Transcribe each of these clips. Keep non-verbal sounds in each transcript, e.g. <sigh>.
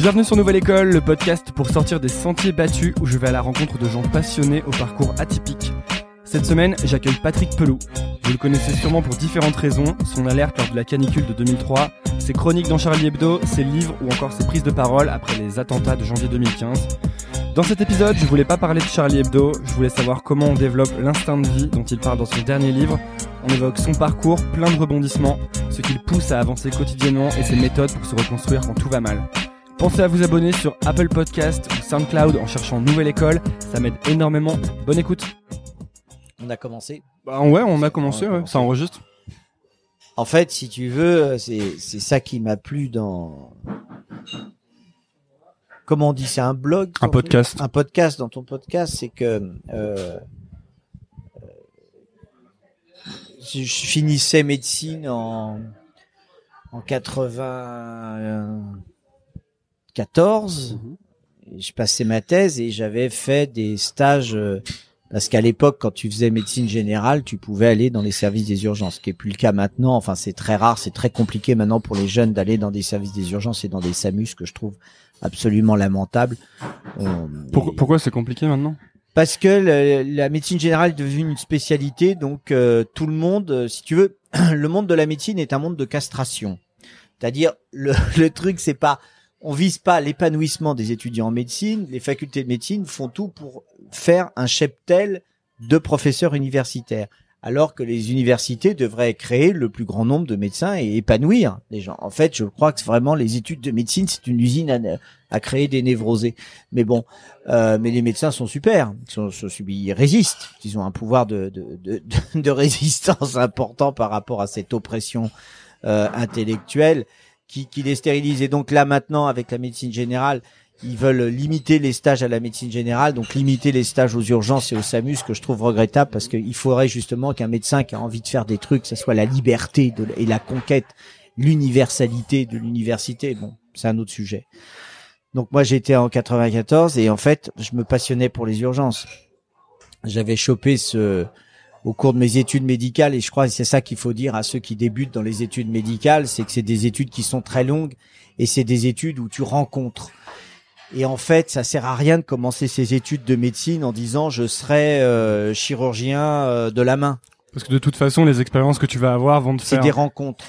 Bienvenue sur Nouvelle École, le podcast pour sortir des sentiers battus où je vais à la rencontre de gens passionnés au parcours atypique. Cette semaine, j'accueille Patrick Pelou. Vous le connaissez sûrement pour différentes raisons, son alerte lors de la canicule de 2003, ses chroniques dans Charlie Hebdo, ses livres ou encore ses prises de parole après les attentats de janvier 2015. Dans cet épisode, je voulais pas parler de Charlie Hebdo, je voulais savoir comment on développe l'instinct de vie dont il parle dans son dernier livre. On évoque son parcours, plein de rebondissements, ce qui le pousse à avancer quotidiennement et ses méthodes pour se reconstruire quand tout va mal. Pensez à vous abonner sur Apple Podcast ou SoundCloud en cherchant Nouvelle École, ça m'aide énormément. Bonne écoute. On a commencé. Bah ouais, on a commencé, ouais. ça enregistre. En fait, si tu veux, c'est c'est ça qui m'a plu dans. Comment on dit C'est un blog Un podcast. Un podcast dans ton podcast, c'est que euh, je je finissais médecine en en 94. Et Je passais ma thèse et j'avais fait des stages euh, parce qu'à l'époque, quand tu faisais médecine générale, tu pouvais aller dans les services des urgences, ce qui est plus le cas maintenant. Enfin, c'est très rare, c'est très compliqué maintenant pour les jeunes d'aller dans des services des urgences et dans des SAMUS que je trouve absolument lamentable. On- Pour- pourquoi c'est compliqué maintenant? Parce que le- la médecine générale est devenue une spécialité, donc euh, tout le monde, euh, si tu veux, <clears throat> le monde de la médecine est un monde de castration. C'est-à-dire le, <laughs> le truc, c'est pas, on vise pas l'épanouissement des étudiants en médecine. Les facultés de médecine font tout pour faire un cheptel de professeurs universitaires, alors que les universités devraient créer le plus grand nombre de médecins et épanouir les gens. En fait, je crois que vraiment les études de médecine, c'est une usine à, créer des névrosés. Mais bon, euh, mais les médecins sont super, ils, sont, résistent, ils ont un pouvoir de <laughs> résistance important par rapport à cette oppression euh, intellectuelle qui, qui les stérilise. Et donc là maintenant, avec la médecine générale, ils veulent limiter les stages à la médecine générale, donc limiter les stages aux urgences et au SAMU, ce que je trouve regrettable parce qu'il faudrait justement qu'un médecin qui a envie de faire des trucs, ça soit la liberté et la conquête, l'universalité de l'université. Bon, c'est un autre sujet. Donc moi j'étais en 94 et en fait je me passionnais pour les urgences. J'avais chopé ce au cours de mes études médicales et je crois que c'est ça qu'il faut dire à ceux qui débutent dans les études médicales, c'est que c'est des études qui sont très longues et c'est des études où tu rencontres. Et en fait, ça sert à rien de commencer ces études de médecine en disant je serai euh, chirurgien euh, de la main. Parce que de toute façon, les expériences que tu vas avoir vont te C'est faire... des rencontres.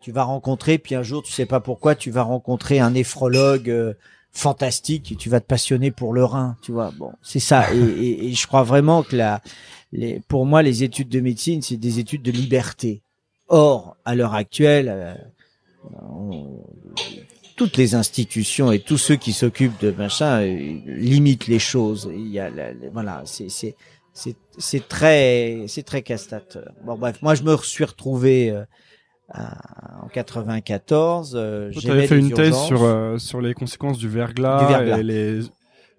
Tu vas rencontrer, puis un jour, tu sais pas pourquoi, tu vas rencontrer un néphrologue euh, fantastique et tu vas te passionner pour le rein, tu vois. Bon, c'est ça. Et, et- et je crois vraiment que la, les, pour moi, les études de médecine, c'est des études de liberté. Or, à l'heure actuelle, euh, on- toutes les institutions et tous ceux qui s'occupent de machin euh, limitent les choses. Il y a, la- la- voilà, c'est c'est c'est c'est très c'est très castateur. Bon bref, moi je me suis retrouvé euh, à- en 94. Euh, Tu j'aimais avais fait une thèse sur, euh, sur les conséquences du verglas, Du verglas. et les,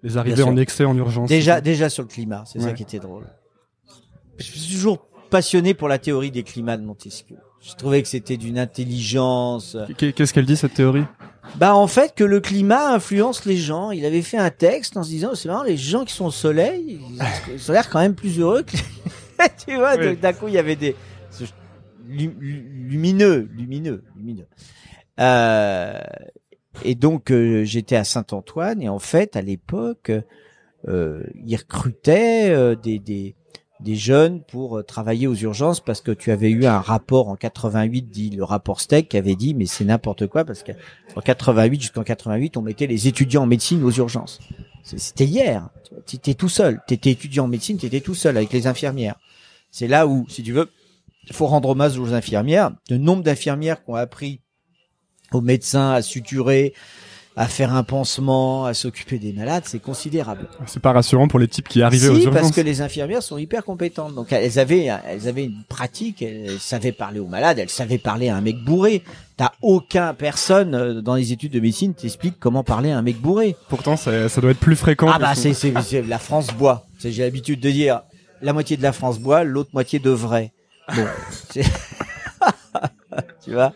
les arrivées en excès en urgence. Déjà, déjà sur le climat, c'est ça qui était drôle. Je suis toujours passionné pour la théorie des climats de Montesquieu. Je trouvais que c'était d'une intelligence. Qu'est- Qu'est-ce qu'elle dit cette théorie? Bah en fait que le climat influence les gens. Il avait fait un texte en se disant c'est marrant les gens qui sont au soleil, ils, ont l'air quand même plus heureux que <laughs> tu vois. Oui. D'un coup il y avait des lumineux, lumineux, lumineux. Euh, et donc euh, j'étais à Saint-Antoine et en fait à l'époque euh, ils recrutaient euh, des, des des jeunes pour euh, travailler aux urgences parce que tu avais eu un rapport en 88 dit le rapport Steck qui avait dit mais c'est n'importe quoi parce que en 88 jusqu'en 88 on mettait les étudiants en médecine aux urgences. C'était hier. Tu étais tout seul. Tu étais étudiant en médecine tu étais tout seul avec les infirmières. C'est là où si tu veux il faut rendre hommage aux infirmières. Le nombre d'infirmières qui ont appris aux médecins à suturer à faire un pansement à s'occuper des malades c'est considérable C'est pas rassurant pour les types qui arrivaient si, aux urgences. parce que les infirmières sont hyper compétentes. Donc elles avaient, elles avaient une pratique, elles savaient parler aux malades, elles savaient parler à un mec bourré. T'as aucun personne euh, dans les études de médecine t'explique comment parler à un mec bourré. Pourtant, ça, ça doit être plus fréquent. Ah bah ce- c'est, c'est, c'est- la France boit. J'ai l'habitude de dire la moitié de la France boit, l'autre moitié devrait. Bon, <laughs> tu vois,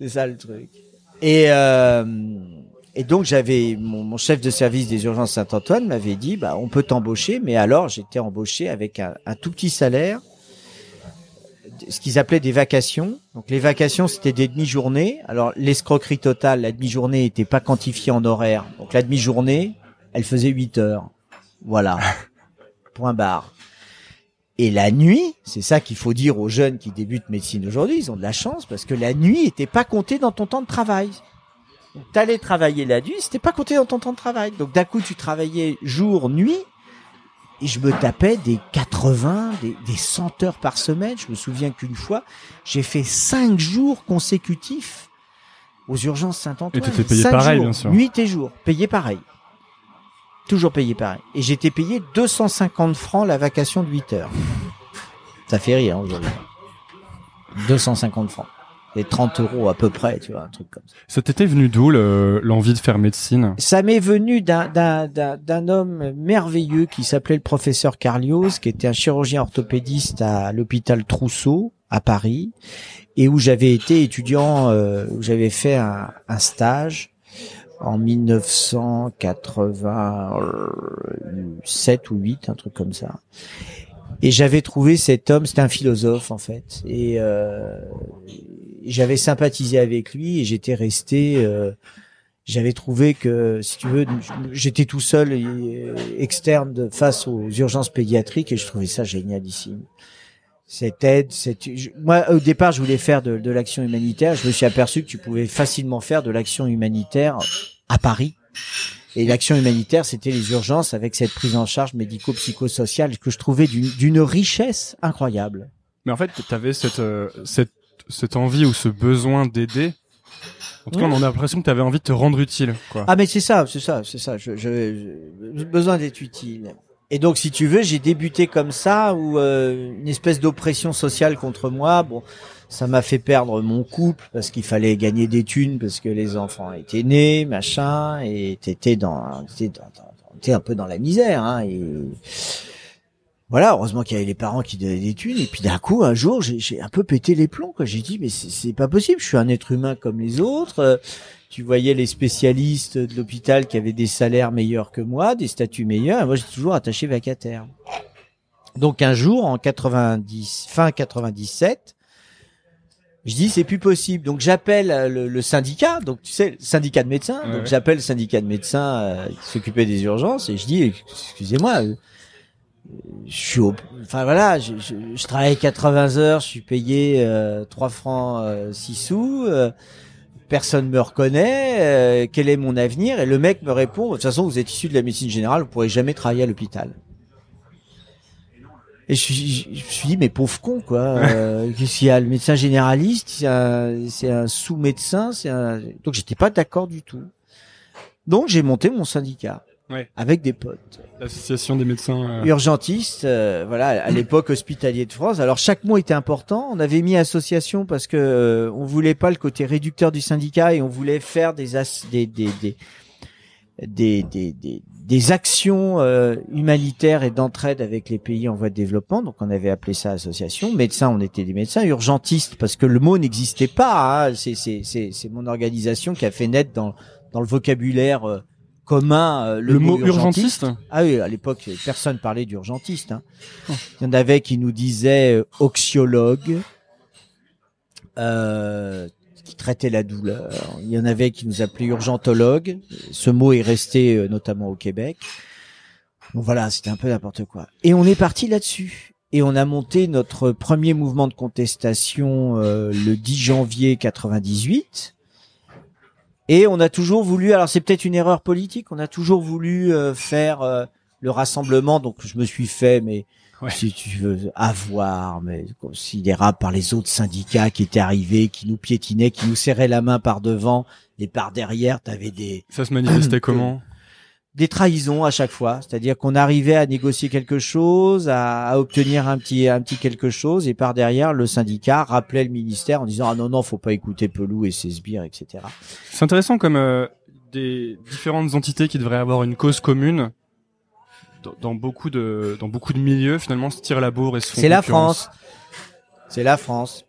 c'est ça le truc. Et euh, et donc j'avais mon, mon chef de service des urgences Saint-Antoine m'avait dit bah on peut t'embaucher, mais alors j'étais embauché avec un, un tout petit salaire ce qu'ils appelaient des vacations. Donc les vacations, c'était des demi-journées. Alors l'escroquerie totale, la demi-journée n'était pas quantifiée en horaire. Donc la demi-journée, elle faisait 8 heures. Voilà. <laughs> Point barre. Et la nuit, c'est ça qu'il faut dire aux jeunes qui débutent médecine aujourd'hui, ils ont de la chance parce que la nuit était pas comptée dans ton temps de travail. T'allais travailler la nuit, c'était pas compté dans ton temps de travail. Donc d'un coup tu travaillais jour, nuit, et je me tapais des 80, des, des 100 heures par semaine. Je me souviens qu'une fois, j'ai fait 5 jours consécutifs aux urgences Saint-Antoine. Et t'étais payé Cinq pareil, jours, bien sûr. Nuit et jour, payé pareil. Toujours payé pareil. Et j'étais payé 250 francs la vacation de 8 heures. Ça fait rire hein, aujourd'hui. 250 francs. Et 30 euros à peu près, tu vois, un truc comme ça. Ça t'était venu d'où le- l'envie de faire médecine? Ça m'est venu d'un, d'un, d'un, d'un homme merveilleux qui s'appelait le professeur Carlios, qui était un chirurgien orthopédiste à l'hôpital Trousseau, à Paris, et où j'avais été étudiant, euh, où j'avais fait un, un stage en 1987 ou 8, un truc comme ça. Et j'avais trouvé cet homme, c'était un philosophe en fait, et euh, j'avais sympathisé avec lui et j'étais resté. euh, j'avais trouvé que, si tu veux, j'étais tout seul et euh, externe face aux urgences pédiatriques et je trouvais ça génialissime. Cette aide, cette, je- moi au départ je voulais faire de, de l'action humanitaire. Je me suis aperçu que tu pouvais facilement faire de l'action humanitaire à Paris. Et l'action humanitaire, c'était les urgences avec cette prise en charge médico-psychosociale que je trouvais d'une richesse incroyable. Mais en fait, t'avais cette, euh, cette, cette envie ou ce besoin d'aider. En tout cas, on a l'impression que t'avais envie de te rendre utile, quoi. Ah mais c'est ça, c'est ça, c'est ça. Je, je, j'ai besoin d'être utile. Et donc, si tu veux, j'ai débuté comme ça, où euh, une espèce d'oppression sociale contre moi. Bon, ça m'a fait perdre mon couple parce qu'il fallait gagner des thunes parce que les enfants étaient nés, machin, et t'étais dans, t'étais dans, un peu dans la misère. Hein, et voilà, heureusement qu'il y avait les parents qui donnaient des thunes. Et puis d'un coup, un jour, j'ai, un peu pété les plombs. J'ai dit, mais c'est, c'est pas possible. Je suis un être humain comme les autres. Euh, tu voyais les spécialistes de l'hôpital qui avaient des salaires meilleurs que moi, des statuts meilleurs, et moi j'étais toujours attaché vacataire. Donc un jour, en 90, fin 97, je dis c'est plus possible. Donc j'appelle euh, le, le syndicat, donc tu sais, le syndicat de médecins. Ouais, donc ouais. j'appelle le syndicat de médecins euh, qui s'occupait des urgences et je dis excusez-moi, euh, je suis au, enfin voilà, je, je, je travaille 80 heures, je suis payé euh, 3 francs euh, 6 sous. Personne me reconnaît, euh, quel est mon avenir? Et le mec me répond, de toute façon, vous êtes issu de la médecine générale, vous pourrez jamais travailler à l'hôpital. Et je, je, je me suis dit, mais pauvre con, quoi. <laughs> Euh, Qu'est-ce qu'il y a? Le médecin généraliste, c'est un, sous-médecin, c'est un... Donc j'étais pas d'accord du tout. Donc j'ai monté mon syndicat. Ouais. Avec des potes L'association des médecins. euh, urgentiste, euh, voilà, à l'époque hospitalier de France. Alors chaque mot était important. On avait mis association parce que euh, on voulait pas le côté réducteur du syndicat et on voulait faire des as- des des des des, des, des, des actions euh, humanitaires et d'entraide avec les pays en voie de développement. Donc on avait appelé ça association. Médecins, on était des médecins. Urgentistes, parce que le mot n'existait pas. Hein. C'est c'est c'est c'est mon organisation qui a fait naître dans dans le vocabulaire euh, commun euh, le, le, mot urgentiste ah oui, à l'époque, personne parlait d'urgentiste. Hein. Il y en avait qui nous disaient euh, oxiologue, euh, qui traitait la douleur. Il y en avait qui nous appelaient urgentologue. Ce mot est resté euh, notamment au Québec. Donc voilà, c'était un peu n'importe quoi. Et on est parti là-dessus. Et on a monté notre premier mouvement de contestation euh, le 10 janvier 98. Et on a toujours voulu, alors c'est peut-être une erreur politique, on a toujours voulu euh, faire euh, le rassemblement, donc je me suis fait, mais Ouais. si tu veux, avoir, mais considérable par les autres syndicats qui étaient arrivés, qui nous piétinaient, qui nous serraient la main par devant et par derrière, t'avais des Ça se manifestait <clears throat> comment? Des trahisons à chaque fois, c'est-à-dire qu'on arrivait à négocier quelque chose, à, à obtenir un petit un petit quelque chose, et par derrière le syndicat rappelait le ministère en disant ah non non faut pas écouter Pelou et ses sbires etc. C'est intéressant comme euh, des différentes entités qui devraient avoir une cause commune dans, dans beaucoup de dans beaucoup de milieux finalement se tirent la bourre et se font C'est la. France. C'est la France.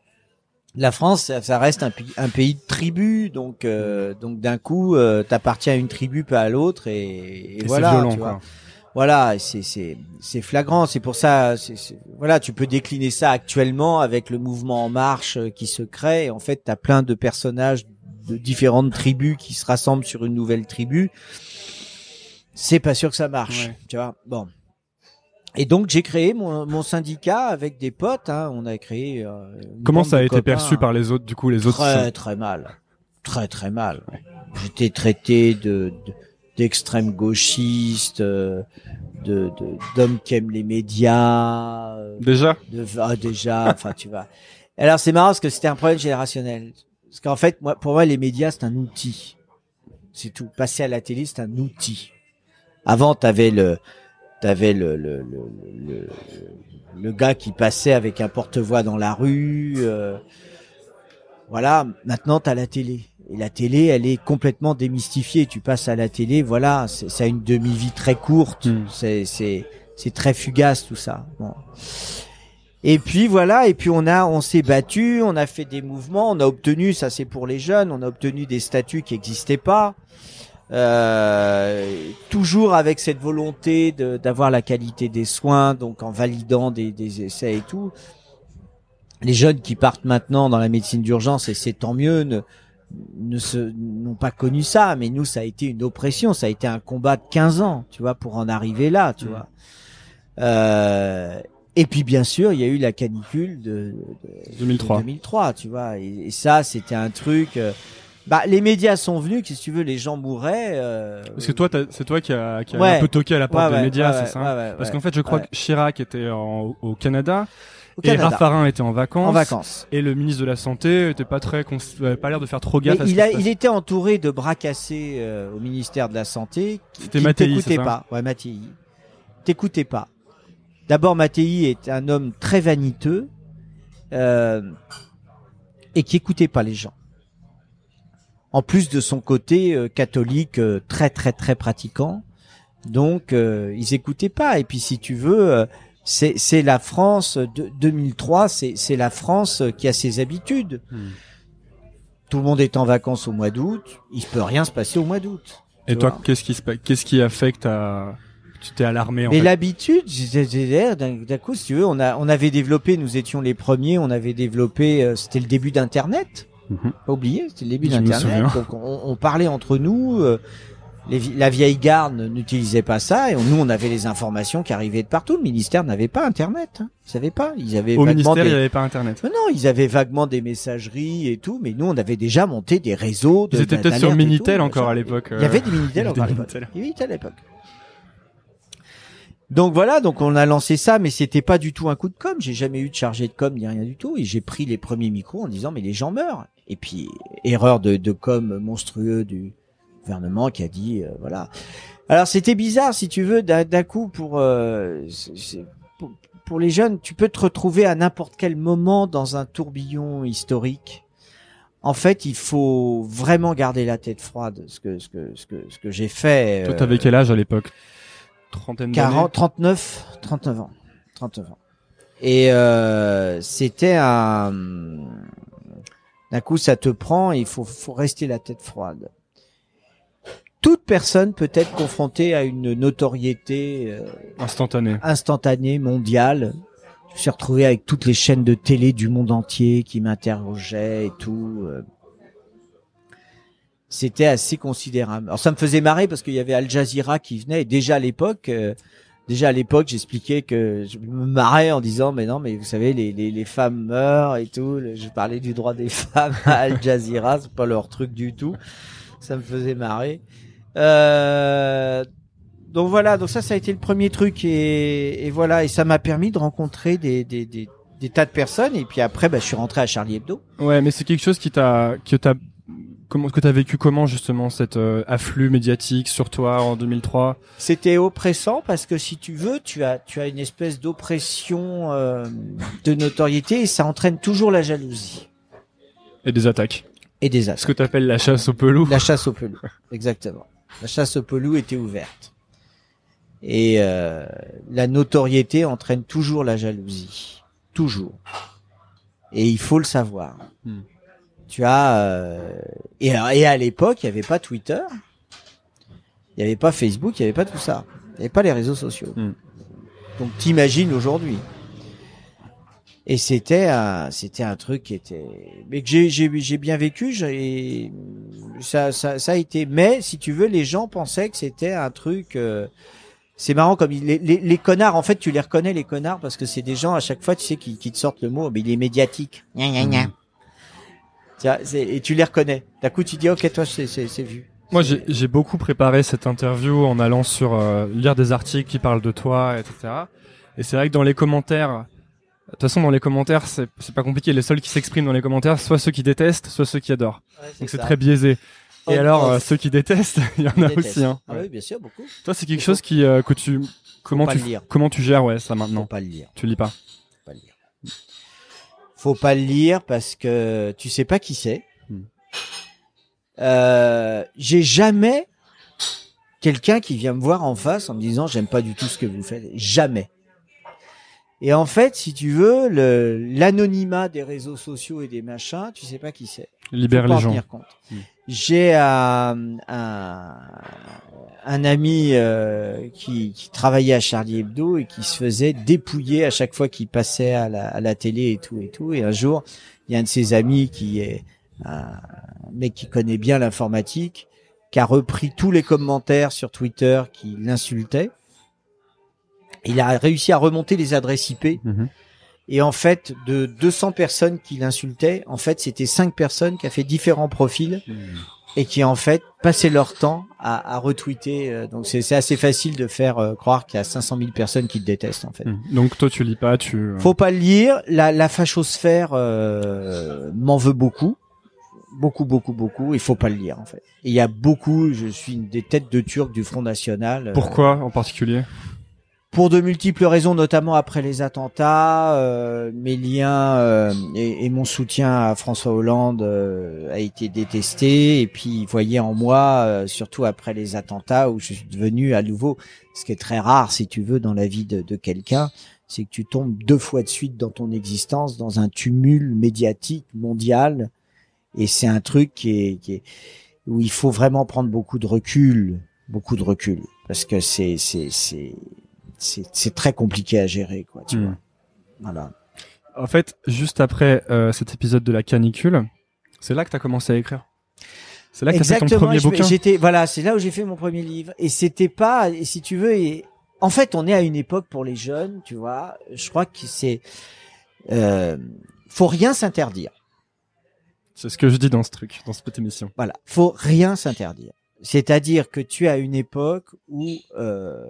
La France, ça, ça reste un, pays- un pays de tribus, donc euh, donc d'un coup, euh, t'appartiens à une tribu pas à l'autre, et, et Et voilà. c'est violent tu vois. quoi. voilà, c'est c'est c'est flagrant. C'est pour ça, c'est c'est- voilà, tu peux décliner ça actuellement avec le mouvement en marche euh, qui se crée. En fait, t'as plein de personnages de différentes tribus qui se rassemblent sur une nouvelle tribu. C'est pas sûr que ça marche, Ouais. tu vois. Bon. Et donc j'ai créé mon, mon syndicat avec des potes. Hein. On a créé. euh, Comment ça a été copains. perçu par les autres, du coup, les autres Très très mal, très très mal. J'étais traité de de- d'extrême gauchiste, euh, de de- d'homme qui aime les médias, euh, Déjà de ah, déjà. Enfin, tu vas. Alors c'est marrant parce que c'était un problème générationnel. Parce qu'en fait, moi, pour moi, les médias c'est un outil. C'est tout. Passer à la télé, c'est un outil. Avant, t'avais le, t'avais le le, le le le gars qui passait avec un porte-voix dans la rue. euh, voilà. Maintenant, t'as la télé. Et la télé, elle est complètement démystifiée. Tu passes à la télé, voilà, c'est- ça a une demi-vie très courte. Mm. C'est c'est c'est très fugace tout ça. Bon. Et puis voilà, et puis on a, on s'est battu, on a fait des mouvements, on a obtenu, ça c'est pour les jeunes, on a obtenu des statuts qui n'existaient pas, euh, toujours avec cette volonté de- d'avoir la qualité des soins, donc en validant des, des essais et tout. Les jeunes qui partent maintenant dans la médecine d'urgence, et c'est tant mieux, ne, ne se, n'ont pas connu ça, mais nous ça a été une oppression, ça a été un combat de 15 ans, tu vois, pour en arriver là, tu Mhm. vois. Euh, et puis bien sûr, il y a eu la canicule de, de- 2003. de 2003, tu vois. Et, et ça, c'était un truc. euh, bah, les médias sont venus, si tu veux, les gens mouraient. euh, Parce que toi, c'est toi qui a, qui a Ouais. un peu toqué à la porte ouais, des médias, c'est ça ouais, ouais, Parce qu'en fait, je crois que Chirac était en- au Canada, et Raffarin était en vacances. en vacances. Et le ministre de la Santé était pas très, avait pas l'air de faire trop Mais gaffe à ce il, a, il était entouré de bras cassés euh, au ministère de la Santé. C'était Mattei, pas. Ouais, Mattei. T'écoutais pas. D'abord, Mattei est un homme très vaniteux euh, et qui écoutait pas les gens. En plus de son côté euh, catholique euh, très très très pratiquant, donc euh, ils écoutaient pas. Et puis si tu veux, c'est c'est la France de 2003, c'est c'est la France qui a ses habitudes. Hmm. Tout le monde est en vacances au mois d'août, il peut rien se passer au mois d'août. Et toi, qu'est-ce qui se passe Qu'est-ce qui a fait que t'as, tu t'es alarmé en Mais l'habitude, d'un d'un coup, si tu veux, on a, on avait développé, nous étions les premiers, on avait développé, euh, c'était le début d'Internet. Mhm. Pas oublié, c'était le début d'Internet. Donc on, on parlait entre nous. euh, les la vieille garde n'utilisait pas ça et on- nous on avait les informations qui arrivaient de partout. Le ministère n'avait pas Internet, hein. ils savaient pas. Ils avaient Au ministère, des- il n'y avait pas Internet. Mais non, ils avaient vaguement des messageries et tout, mais nous on avait déjà monté des réseaux. De, Ils étaient peut-être sur Minitel tout, encore à l'époque. Il y avait des Minitel <laughs> encore à l'époque. Il y avait Minitel à l'époque. Donc voilà, donc on a lancé ça, mais c'était pas du tout un coup de com. J'ai jamais eu de chargé de com ni rien du tout, et j'ai pris les premiers micros en disant mais les gens meurent. Et puis erreur de, de com monstrueux du gouvernement qui a dit euh, voilà. Alors c'était bizarre si tu veux d'un coup pour, euh, pour pour les jeunes, tu peux te retrouver à n'importe quel moment dans un tourbillon historique. En fait, il faut vraiment garder la tête froide. Ce que ce que ce que ce que j'ai fait. Toi, euh, t'avais quel âge à l'époque? Trentaine d'années? 40, 39, 39 ans. 39 ans. Et euh, c'était un... D'un coup, ça te prend et il faut, faut rester la tête froide. Toute personne peut être confrontée à une notoriété euh, Instantané. instantanée, mondiale. Je me suis retrouvé avec toutes les chaînes de télé du monde entier qui m'interrogeaient et tout. euh. C'était assez considérable. Alors ça me faisait marrer parce qu'il y avait Al Jazeera qui venait et déjà à l'époque, euh, déjà à l'époque, j'expliquais que je me marrais en disant mais non mais vous savez les les, les femmes meurent et tout. Je parlais du droit des <laughs> femmes à Al Jazeera, c'est pas leur truc du tout. Ça me faisait marrer. Euh, donc voilà, donc ça, ça a été le premier truc et, voilà, et ça m'a permis de rencontrer des, des, des, tas de personnes et puis après, bah, je suis rentré à Charlie Hebdo. Ouais, mais c'est quelque chose qui t'a, comment, que t'as vécu comment justement cet euh, afflux médiatique sur toi en 2003 C'était oppressant parce que si tu veux, tu as, tu as une espèce d'oppression euh, de notoriété et ça entraîne toujours la jalousie et des attaques. et des Ce astres. que t'appelles la chasse au pelou. La chasse au pelou, <laughs> exactement. La chasse au pelou était ouverte. Et euh, la notoriété entraîne toujours la jalousie. Toujours. Et il faut le savoir. Hmm. Tu as... euh, et, et à l'époque, il n'y avait pas Twitter. Il n'y avait pas Facebook, il n'y avait pas tout ça. Il n'y avait pas les réseaux sociaux. Mm. Donc t'imagines aujourd'hui. Et c'était un, c'était un truc qui était, mais que j'ai, j'ai, j'ai bien vécu. j'ai- ça, ça, ça a été. Mais si tu veux, les gens pensaient que c'était un truc. euh, c'est marrant comme il- les, les, les connards. En fait, tu les reconnais les connards parce que c'est des gens à chaque fois, tu sais, qui, qui te sortent le mot. Mais il est médiatique. Gna, gna, gna. Et tu les reconnais. D'un coup, tu dis, ok, toi, c'est, vu. Moi, j'ai beaucoup préparé cette interview en allant sur euh, lire des articles qui parlent de toi, etc. Et c'est vrai que dans les commentaires, de toute façon, dans les commentaires, c'est pas compliqué. Les seuls qui s'expriment dans les commentaires, soit ceux qui détestent, soit ceux qui adorent. Donc c'est très biaisé. Et On- alors, euh, ceux qui détestent, <laughs> il y en a aussi. Hein. Ah oui, bien sûr, beaucoup. Toi, c'est quelque faut- chose qui euh, que tu comment tu comment tu gères ouais ça Faut maintenant. pas le lire. Tu lis pas. Faut pas le lire. Faut pas le lire parce que tu sais pas qui c'est. Hmm. Euh, j'ai jamais quelqu'un qui vient me voir en face en me disant j'aime pas du tout ce que vous faites. Jamais. Et en fait, si tu veux, le, l'anonymat des réseaux sociaux et des machins, tu sais pas qui c'est. Libère les en gens. compte. J'ai un, un, ami euh, qui, travaillait à Charlie Hebdo et qui se faisait dépouiller à chaque fois qu'il passait à la, télé et tout et tout. Et un jour, il y a un de ses amis qui est un mec qui connaît bien l'informatique, qui a repris tous les commentaires sur Twitter qui l'insultaient. Il a réussi à remonter les adresses IP Mhm. Et en fait, de 200 personnes qui l'insultaient, en fait, c'était cinq personnes qui a fait différents profils et qui en fait passaient leur temps à, à retweeter. euh, Donc c'est assez facile de faire euh, croire qu'il y a 500 000 personnes qui te détestent en fait. Mhm. Donc toi, tu lis pas, tu. euh, Faut pas le lire. La, la fachosphère euh, m'en veut beaucoup, beaucoup, beaucoup, beaucoup. Il faut pas le lire en fait. Il y a beaucoup. Je suis une des têtes de Turc du Front National. Pourquoi en particulier? Pour de multiples raisons, notamment après les attentats, euh, mes liens euh, et, et mon soutien à François Hollande euh, a été détesté. Et puis, il voyait en moi, euh, surtout après les attentats, où je suis devenu à nouveau, ce qui est très rare, si tu veux, dans la vie de, de quelqu'un, c'est que tu tombes deux fois de suite dans ton existence dans un tumulte médiatique mondial. Et c'est un truc qui est, qui est où il faut vraiment prendre beaucoup de recul, beaucoup de recul, parce que c'est c'est c'est c'est c'est très compliqué à gérer quoi tu Hmm. vois voilà En fait, juste après euh, cet épisode de la canicule, c'est là que t'as commencé à écrire. C'est là que t'as fait ton premier bouquin. j'étais voilà c'est là où j'ai fait mon premier livre et c'était pas et si tu veux et en fait on est à une époque pour les jeunes tu vois je crois que c'est euh, faut rien s'interdire C'est ce que je dis dans ce truc, dans cette émission. voilà faut rien s'interdire c'est-à-dire que tu es à une époque où euh,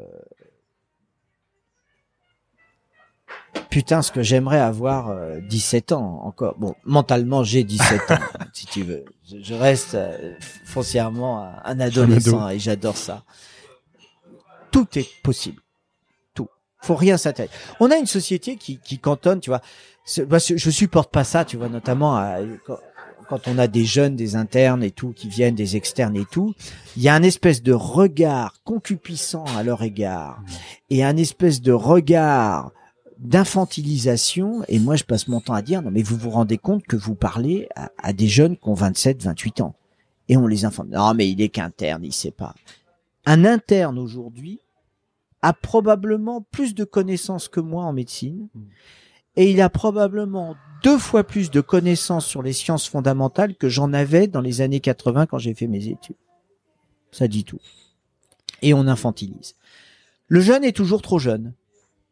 Putain, ce que j'aimerais avoir euh, 17 ans encore. Bon, mentalement, j'ai 17 <laughs> ans, si tu veux. Je, je reste euh, foncièrement un, un adolescent et j'adore ça. Tout est possible. Tout. Faut rien s'intéresser. On a une société qui, qui cantonne, tu vois. Bah, je supporte pas ça, tu vois, notamment à- quand, quand on a des jeunes, des internes et tout, qui viennent, des externes et tout. Il y a un espèce de regard concupissant à leur égard et un espèce de regard d'infantilisation et moi je passe mon temps à dire non mais vous vous rendez compte que vous parlez à, à des jeunes qui ont 27 28 ans. Et on les informe. Non mais il est qu'interne il sait pas. Un interne aujourd'hui a probablement plus de connaissances que moi en médecine et il a probablement deux fois plus de connaissances sur les sciences fondamentales que j'en avais dans les années 80 quand j'ai fait mes études. Ça dit tout. Et on infantilise. Le jeune est toujours trop jeune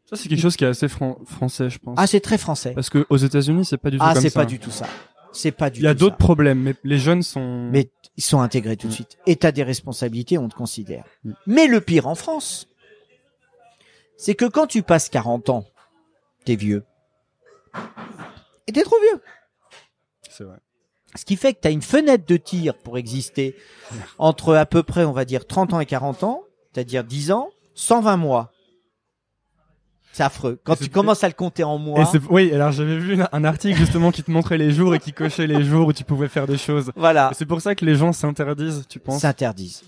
Ça, c'est quelque chose qui est assez fran- français, je pense. ah c'est très français Parce que aux États-Unis, c'est pas du tout Ah, comme c'est ça. pas du tout ça. C'est pas du Il y a d'autres problèmes, mais les jeunes sont. Mais ils sont intégrés tout de Mm. suite. Et t'as des responsabilités, on te considère. Mm. Mais le pire en France, c'est que quand tu passes 40 ans, t'es vieux. Et t'es trop vieux. c'est vrai. Ce qui fait que t'as une fenêtre de tir pour exister entre à peu près, on va dire, 30 ans et 40 ans, c'est-à-dire 10 ans, 120 mois. C'est affreux. Quand tu commences à le compter en mois, oui, alors j'avais vu un- article justement qui te montrait les jours et qui cochait les jours où tu pouvais faire des choses. voilà. C'est pour ça que les gens s'interdisent, tu penses? S'interdisent.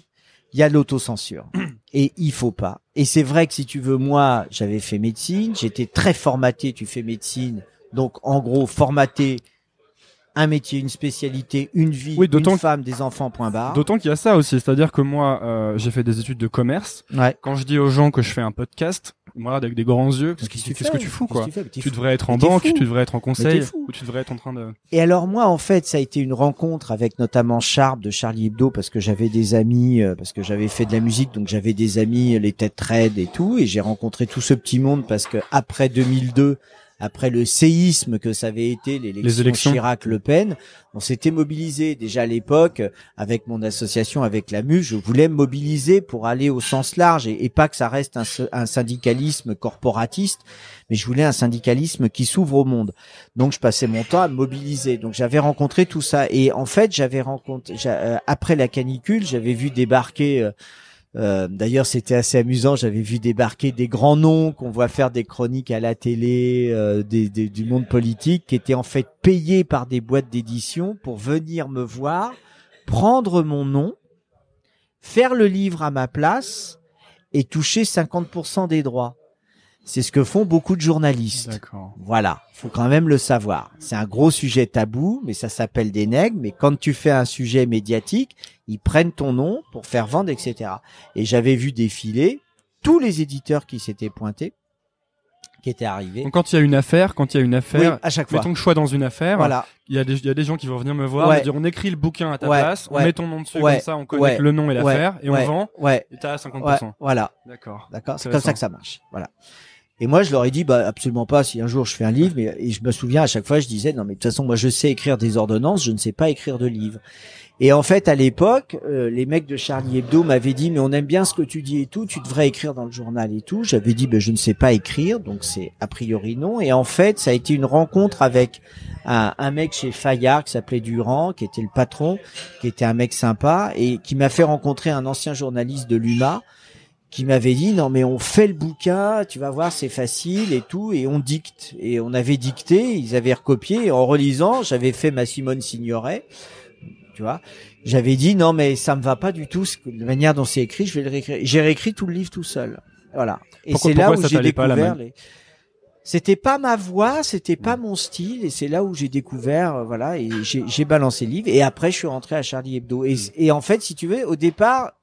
Il y a l'autocensure. <clears throat> Et il faut pas. Et c'est vrai que si tu veux, moi, j'avais fait médecine, j'étais très formaté, tu fais médecine. Donc, en gros, formaté, un métier, une spécialité, une vie, Oui, d'autant une femme, des enfants, point barre. D'autant qu'il y a ça aussi, c'est-à-dire que moi, euh, j'ai fait des études de commerce. Ouais. Quand je dis aux gens que je fais un podcast, moi, avec des grands yeux, qu'est-ce que, que tu fous, quoi que tu fais Tu devrais être en banque, fou. tu devrais être en conseil, ou tu devrais être en train de... Et alors moi, en fait, ça a été une rencontre avec notamment Sharp de Charlie Hebdo parce que j'avais des amis, euh, parce que j'avais fait de la musique, donc j'avais des amis, les têtes raides et tout, et j'ai rencontré tout ce petit monde parce que après 2002, après le séisme que ça avait été l'élection Les élections. Chirac-Le Pen, on s'était mobilisé déjà à l'époque euh, avec mon association, avec la MU, je voulais me mobiliser pour aller au sens large et, et pas que ça reste un, sy- un syndicalisme corporatiste, mais je voulais un syndicalisme qui s'ouvre au monde. Donc je passais mon temps à me mobiliser. Donc j'avais rencontré tout ça et en fait j'avais rencontré euh, après la canicule, j'avais vu débarquer. Euh, D'ailleurs, c'était assez amusant. J'avais vu débarquer des grands noms qu'on voit faire des chroniques à la télé, euh, du monde politique, qui étaient en fait payés par des boîtes d'édition pour venir me voir, prendre mon nom, faire le livre à ma place et toucher 50% des droits. C'est ce que font beaucoup de journalistes. Voilà, faut quand même le savoir. C'est un gros sujet tabou, mais ça s'appelle des nègres. Mais quand tu fais un sujet médiatique, ils prennent ton nom pour faire vendre, etc. Et j'avais vu défiler tous les éditeurs qui s'étaient pointés, qui étaient arrivés. Donc quand il y a une affaire, quand il y a une oui, affaire, à chaque fois. mettons que je sois dans une affaire, Voilà, il y a des il y a des gens qui vont venir me voir, Ouais. me dire on écrit le bouquin à ta Ouais, place, on met ton nom dessus comme ça, on connaît ouais, le nom et l'affaire et on vend ouais, et t'as 50%. ouais, voilà. D'accord. D'accord, c'est comme ça que ça marche. Voilà. Et moi, je leur ai dit, bah, absolument pas. Si un jour je fais un livre, mais, et je me souviens à chaque fois, je disais, non, mais de toute façon, moi, je sais écrire des ordonnances, je ne sais pas écrire de livres. Et en fait, à l'époque, euh, les mecs de Charlie Hebdo m'avaient dit, mais on aime bien ce que tu dis et tout, tu devrais écrire dans le journal et tout. J'avais dit, ben, je ne sais pas écrire, donc c'est a priori non. Et en fait, ça a été une rencontre avec un, un mec chez Fayard qui s'appelait Durand, qui était le patron, qui était un mec sympa et qui m'a fait rencontrer un ancien journaliste de l'UMA qui m'avait dit non mais on fait le bouquin, tu vas voir c'est facile et tout et on dicte et on avait dicté, ils avaient recopié et en relisant j'avais fait ma Simone Signoret, tu vois, j'avais dit non mais ça me va pas du tout la manière dont c'est écrit, je vais le réécrire. J'ai réécrit tout le livre tout seul, voilà. Et c'est là où j'ai découvert les. C'était pas ma voix, c'était pas mon style, et c'est là où j'ai découvert, euh, voilà, et j'ai balancé le livre. Et après, je suis rentré à Charlie Hebdo. Et, et en fait, si tu veux, au départ,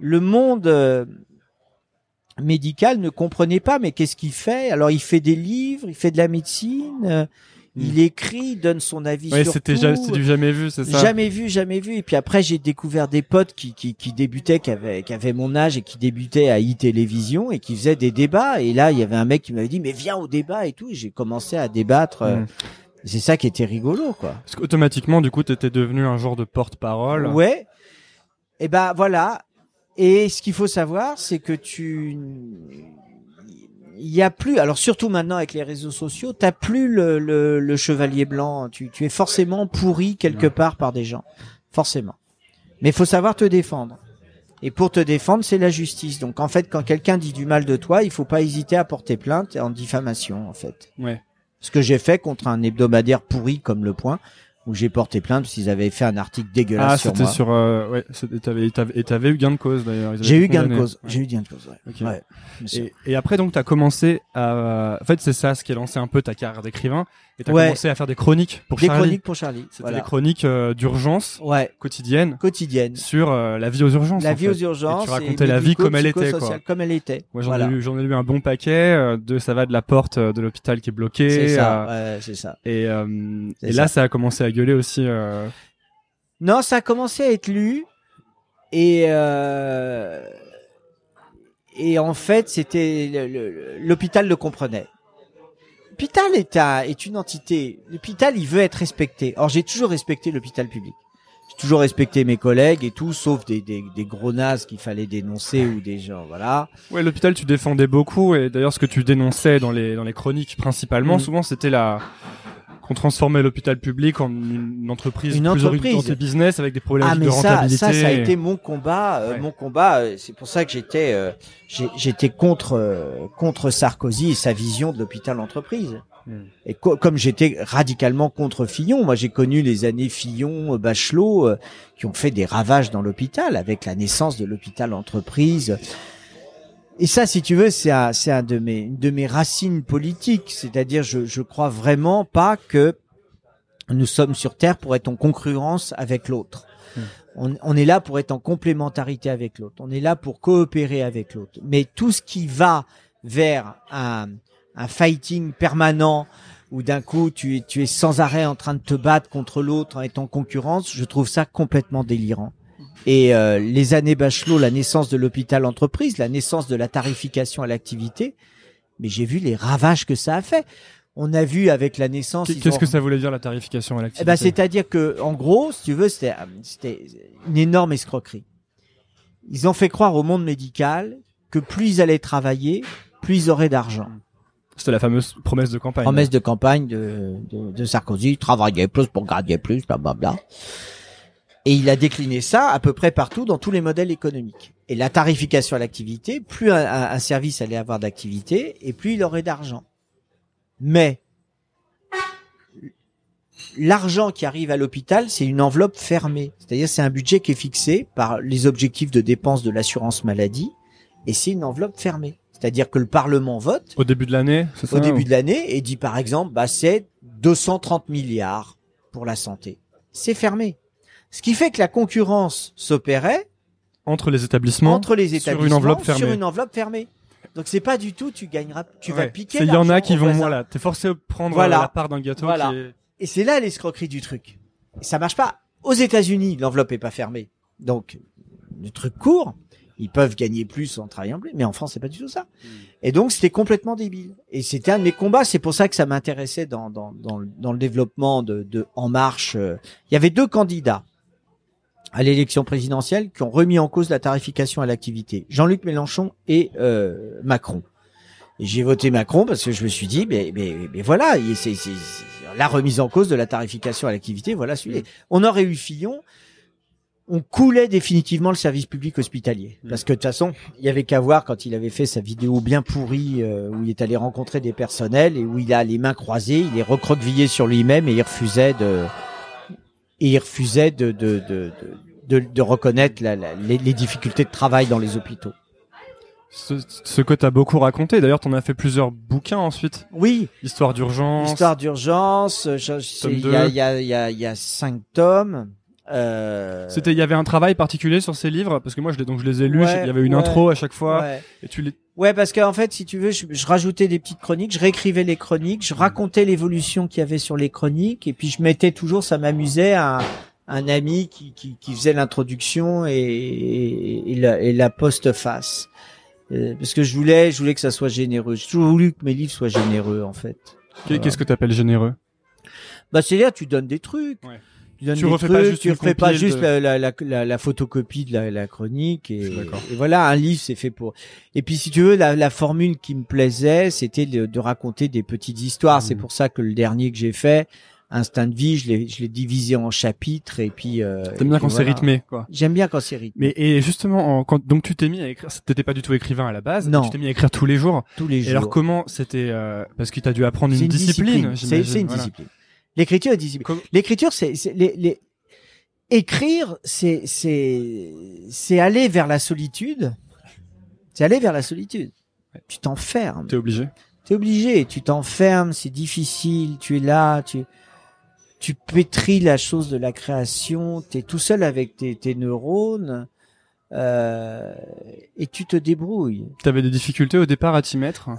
le monde euh, médical ne comprenait pas, mais qu'est-ce qu'il fait? Alors, il fait des livres, il fait de la médecine, euh, il écrit, il donne son avis Hmm. Ouais, sur c'était tout. ja- c'était du jamais vu, c'est ça? Jamais vu, jamais vu. Et puis après, j'ai découvert des potes qui, qui, qui débutaient, qui avaient, qui avaient mon âge et qui débutaient à e-télévision et qui faisaient des débats. Et là, il y avait un mec qui m'avait dit, mais viens au débat et tout. Et j'ai commencé à débattre. euh, Mm. C'est ça qui était rigolo, quoi. Parce qu'automatiquement, du coup, t'étais devenu un genre de porte-parole. Ouais. Et ben voilà. Et ce qu'il faut savoir, c'est que tu, il y a plus. Alors surtout maintenant avec les réseaux sociaux, t'as plus le, le, le chevalier blanc. Tu, tu es forcément pourri quelque part par des gens, forcément. Mais faut savoir te défendre. Et pour te défendre, c'est la justice. Donc en fait, quand quelqu'un dit du mal de toi, il faut pas hésiter à porter plainte en diffamation, en fait. Ouais. Ce que j'ai fait contre un hebdomadaire pourri comme Le Point, où j'ai porté plainte parce qu'ils avaient fait un article dégueulasse Ah, sur c'était moi. sur, euh, ouais, c'était- t'avais, t'avais, et t'avais eu gain de cause d'ailleurs. J'ai eu gain de cause. Ouais. J'ai eu gain de cause. Ouais. Ok. Ouais. Et, et après, donc, t'as commencé à, en fait, c'est ça ce qui a lancé un peu ta carrière d'écrivain. Et t'as Ouais. commencé à faire des chroniques pour Des Charlie. chroniques pour Charlie. C'était Voilà. des chroniques euh, d'urgence Ouais, quotidiennes quotidienne. sur euh, la vie aux urgences. La vie fait. aux urgences. Et tu racontais la vie comme elle était, quoi. Comme elle était. Moi, j'en voilà. ai lu, j'en ai lu un bon paquet. euh, de ça va de la porte de l'hôpital qui est bloquée. C'est ça. Ouais, c'est ça. et là, ça a commencé à gueuler aussi. Non, ça a commencé à être lu et et en fait, c'était l'hôpital le comprenait. L'hôpital est, est une entité. L'hôpital, il veut être respecté. Or, j'ai toujours respecté l'hôpital public. J'ai toujours respecté mes collègues et tout, sauf des, des, des gros nazes qu'il fallait dénoncer ou des gens, voilà. Ouais, l'hôpital, tu défendais beaucoup, et d'ailleurs, ce que tu dénonçais dans les dans les chroniques principalement, Mm. souvent, c'était la qu'on transformait l'hôpital public en une entreprise Une plus entreprise. orientée business avec des problèmes Ah de mais ça, rentabilité. ça, ça a été mon combat. euh, Ouais. Mon combat, euh, c'est pour ça que j'étais, euh, j'étais contre euh, contre Sarkozy et sa vision de l'hôpital entreprise. Hmm. Et co- comme j'étais radicalement contre Fillon, moi j'ai connu les années Fillon, euh, Bachelot, euh, qui ont fait des ravages dans l'hôpital avec la naissance de l'hôpital entreprise. Et ça, si tu veux, c'est un, c'est un de mes, une de mes racines politiques. C'est-à-dire, je, je crois vraiment pas que nous sommes sur Terre pour être en concurrence avec l'autre. Hmm. On, on est là pour être en complémentarité avec l'autre. On est là pour coopérer avec l'autre. Mais tout ce qui va vers un, un fighting permanent où d'un coup tu es, tu es sans arrêt en train de te battre contre l'autre en étant en concurrence, je trouve ça complètement délirant. Et euh, les années Bachelot, la naissance de l'hôpital entreprise, la naissance de la tarification à l'activité, mais j'ai vu les ravages que ça a fait. On a vu avec la naissance. Qu'est-ce ont- que ça voulait dire la tarification à eh l'activité? ben, c'est-à-dire que, en gros, si tu veux, c'était, c'était une énorme escroquerie. Ils ont fait croire au monde médical que plus ils allaient travailler, plus ils auraient d'argent. C'était la fameuse promesse de campagne. Promesse de campagne de, de, de Sarkozy, travailler plus pour gagner plus, blablabla. Et il a décliné ça à peu près partout dans tous les modèles économiques. Et la tarification à l'activité, plus un, service allait avoir d'activité, et plus il aurait d'argent. Mais l'argent qui arrive à l'hôpital, c'est une enveloppe fermée. C'est-à-dire c'est un budget qui est fixé par les objectifs de dépenses de l'assurance maladie, et c'est une enveloppe fermée. C'est-à-dire que le Parlement vote, Au début de l'année, ça au début ou- de l'année et dit par exemple bah c'est 230 milliards pour la santé. C'est fermé. Ce qui fait que la concurrence s'opérait Entre les établissements. entre les sur établissements une enveloppe fermée. sur une enveloppe fermée. Donc c'est pas du tout tu gagneras tu vas piquer Il y en a qui vont, voisin. voilà, t'es forcé de prendre Voilà. euh, la part d'un gâteau Voilà. qui est... Et c'est là l'escroquerie du truc. Et ça marche pas. Aux États-Unis, l'enveloppe est pas fermée. Donc le truc court, ils peuvent gagner plus en travaillant plus, mais en France c'est pas du tout ça. Et donc c'était complètement débile. Et c'était un de mes combats. C'est pour ça que ça m'intéressait dans dans dans, le- dans le développement de, de En Marche. euh. Il y avait deux candidats à l'élection présidentielle qui ont remis en cause la tarification à l'activité. Jean-Luc Mélenchon et euh, Macron. J'ai voté Macron parce que je me suis dit, mais, mais, mais voilà, il- c'est c'est- c'est la remise en cause de la tarification à l'activité, voilà celui On aurait eu Fillon, on coulait définitivement le service public hospitalier. Mm. Parce que de toute façon, il y avait qu'à voir quand il avait fait sa vidéo bien pourrie euh, où il est allé rencontrer des personnels et où il a les mains croisées, il est recroquevillé sur lui-même et il refusait de et il refusait de de de de, reconnaître la- la- les, les difficultés de travail dans les hôpitaux. Ce, ce que t'as beaucoup raconté. D'ailleurs, t'en as fait plusieurs bouquins ensuite. Oui, Histoire d'urgence. Histoire d'urgence, il y y, a, il y, a, il y a cinq tomes. Euh, C'était, il y avait un travail particulier sur ces livres parce que moi, je les, donc je les ai lus. Ouais, il y avait une ouais, intro à chaque fois. ouais. Et tu les, Ouais, parce qu'en fait, si tu veux, je, je rajoutais des petites chroniques, je réécrivais les chroniques, je racontais l'évolution qu'il y avait sur les chroniques, et puis je mettais toujours, ça m'amusait, un, un ami qui, qui, qui faisait l'introduction et, et, et la, et la postface. Euh, parce que je voulais, je voulais que ça soit généreux. J'ai toujours voulu que mes livres soient généreux, en fait. Qu'est- qu'est-ce que t'appelles généreux? Bah, c'est-à-dire, tu donnes des trucs. Ouais. Tu des refais trucs, pas juste tu refais pas juste de- la, la, la, la, photocopie de la, chronique et, et voilà, un livre c'est fait pour. Et puis si tu veux, la, la formule qui me plaisait, c'était de, de raconter des petites histoires. C'est pour ça que le dernier que j'ai fait, Instinct de vie, je l'ai, je l'ai divisé en chapitres et puis. Euh, T'aimes bien quand c'est rythmé, quoi. J'aime bien quand c'est rythmé. Mais et justement, en- quand donc tu t'es mis à écrire, t'étais pas du tout écrivain à la base. Non. Tu t'es mis à écrire tous les jours. tous les Et jours. alors comment c'était euh, Parce que t'as dû apprendre c'est une, discipline. C'est, j'imagine, c'est une voilà. discipline. L'écriture est discipline. Com- L'écriture, c'est, c'est les, les écrire, c'est c'est c'est aller vers la solitude. C'est aller vers la solitude. Tu t'enfermes. T'es obligé. T'es obligé. Tu t'enfermes. C'est difficile. Tu es là. Tu tu pétris la chose de la création. T'es tout seul avec tes, tes neurones. Euh, et tu te débrouilles. T'avais des difficultés au départ à t'y mettre.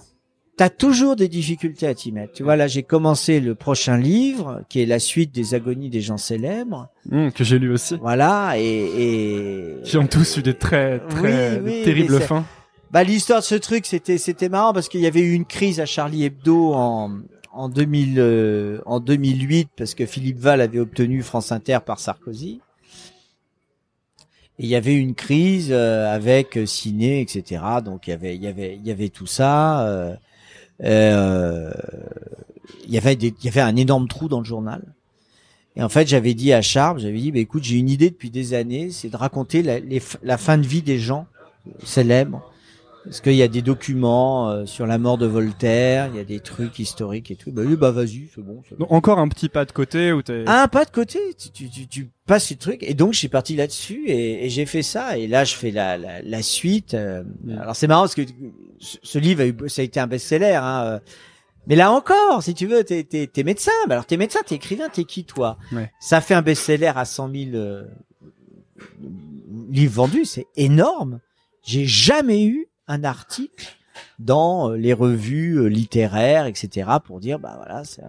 T'as toujours des difficultés à t'y mettre. Tu vois, là, j'ai commencé le prochain livre, qui est la suite des agonies des gens célèbres. Hum, que j'ai lu aussi. Voilà, et, et... Qui ont tous eu des très très Oui, oui, terribles fins. Bah, l'histoire de ce truc, c'était, c'était marrant parce qu'il y avait eu une crise à Charlie Hebdo en, en 2000, euh, en 2008 parce que Philippe Val avait obtenu France Inter par Sarkozy. Et il y avait une crise euh, avec euh, Ciné, etc. Donc il y avait, il y avait, il y avait tout ça. euh, il y avait il y avait un énorme trou dans le journal. Et en fait, j'avais dit à Charles, j'avais dit, bah, écoute, j'ai une idée depuis des années, c'est de raconter la fin de vie des gens célèbres. Parce qu'il y a des documents euh, sur la mort de Voltaire, il y a des trucs historiques et tout? Bah oui, bah vas-y, c'est bon. Donc, encore un petit pas de côté où t'es. Un pas de côté, tu, tu, tu, tu passes ce truc. Et donc, je suis parti là-dessus et, et j'ai fait ça. Et là, je fais la, la, la suite. euh, Mm. Alors, c'est marrant parce que ce ce livre, a eu, ça a été un best-seller. Hein, euh, Mais là encore, si tu veux, t'es, t'es, t'es médecin. Bah alors t'es médecin, t'es écrivain, t'es qui toi? Ouais. Ça fait un best-seller à 100 000 euh, livres vendus, c'est énorme. J'ai jamais eu un article dans euh, les revues euh, littéraires, etc. pour dire bah voilà. c'est-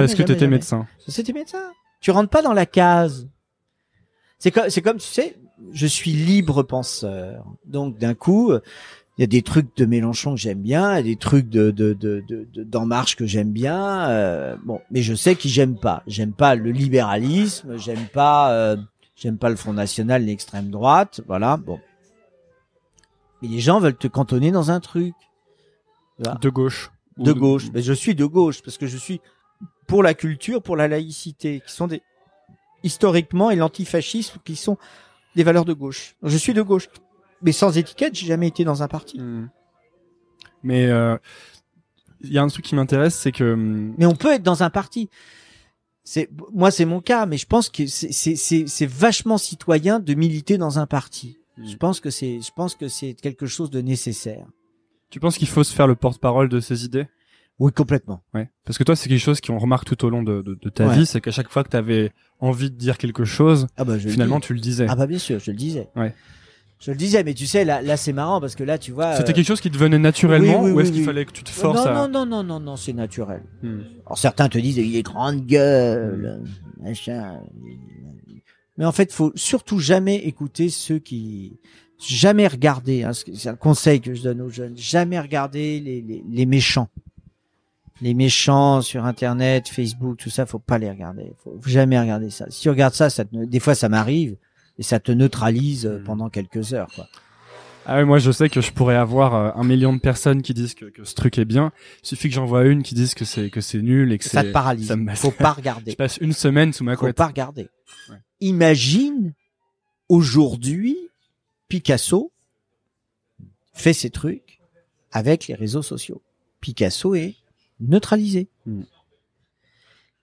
Parce que t'étais médecin. C'était médecin. Tu rentres pas dans la case. C'est comme, c'est comme tu sais, je suis libre penseur. Donc d'un coup, euh, il y a des trucs de Mélenchon que j'aime bien, il y a des trucs de de de de, de- d'En Marche que j'aime bien. euh, bon, mais je sais qui j'aime pas. J'aime pas le libéralisme, j'aime pas, euh, j'aime pas le Front National, l'extrême droite. Voilà. Bon. Mais les gens veulent te cantonner dans un truc. Voilà De gauche. De gauche. Mais je suis de gauche parce que je suis pour la culture, pour la laïcité, qui sont des historiquement et l'antifascisme qui sont des valeurs de gauche. Je suis de gauche, mais sans étiquette, j'ai jamais été dans un parti. Hmm. Mais euh, il y a un truc qui m'intéresse, c'est que hum, Mais on peut être dans un parti. C'est moi, c'est mon cas, mais je pense que c'est vachement citoyen de militer dans un parti. Je pense que c'est je pense que c'est quelque chose de nécessaire. tu penses qu'il faut se faire le porte-parole de ses idées? Oui, complètement. Ouais. Parce que toi, c'est quelque chose qu'on remarque tout au long de, de, de ta Ouais. vie, c'est qu'à chaque fois que tu avais envie de dire quelque chose, Ah bah je finalement, tu le disais. ah bah bien sûr, je le disais. Ouais. Je le disais, mais tu sais là là c'est marrant parce que là tu vois. C'était euh, quelque chose qui te venait naturellement, oui, oui, ou est-ce oui, qu'il oui. fallait que tu te forces non, à... non, non, non, non, non, c'est naturel. Hmm. Alors certains te disent il est grande gueule, machin. Mais en fait, faut surtout jamais écouter ceux qui jamais regarder. Hein, c'est un conseil que je donne aux jeunes. Jamais regarder les, les, les méchants. Les méchants sur Internet, Facebook, tout ça, faut pas les regarder. Faut jamais regarder ça. Si tu regardes ça, ça te, des fois ça m'arrive et ça te neutralise euh, Mhm. pendant quelques heures. Quoi. Ah ouais, moi je sais que je pourrais avoir euh, un million de personnes qui disent que, que ce truc est bien. Il suffit que j'en vois une qui dise que c'est que c'est nul et que Ça te paralyse. ça me- Faut pas <laughs> Je regarder. passe une semaine sous ma faut couette. pas regarder. Ouais. Imagine aujourd'hui Picasso fait ses trucs avec les réseaux sociaux. Picasso est neutralisé. Mm.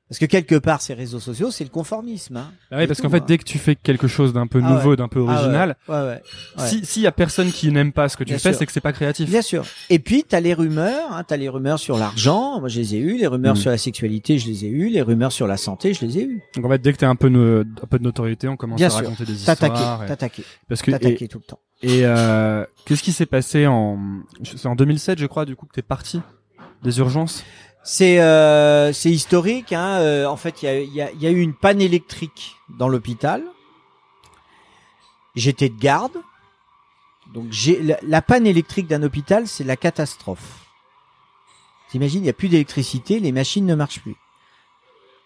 Parce que quelque part, ces réseaux sociaux, c'est le conformisme. Hein. Ah Et parce qu'en fait, hein. dès que tu fais quelque chose d'un peu Ah nouveau, ouais. d'un peu Ah original, Ouais, ouais. ouais. si s'il y a personne qui n'aime pas ce que tu Bien fais, c'est que c'est pas créatif. Bien sûr. Et puis, tu as les rumeurs. Hein, tu as les rumeurs sur l'argent. Moi, je les ai eues. Les rumeurs Mm. sur la sexualité, je les ai eues. Les rumeurs sur la santé, je les ai eues. Donc en fait, dès que t'as un peu un peu de notoriété, on commence Bien à sûr. raconter des histoires. T'attaquer, et- t'attaquer, Parce que t'attaquer tout le temps. et, euh, qu'est-ce qui s'est passé en c'est en 2007, je crois, du coup que t'es parti des urgences? C'est euh, c'est historique. Hein. euh, en fait, il y a eu une panne électrique dans l'hôpital. J'étais de garde. Donc j'ai la, la panne électrique d'un hôpital, c'est la catastrophe. T'imagines, il n'y a plus d'électricité, les machines ne marchent plus.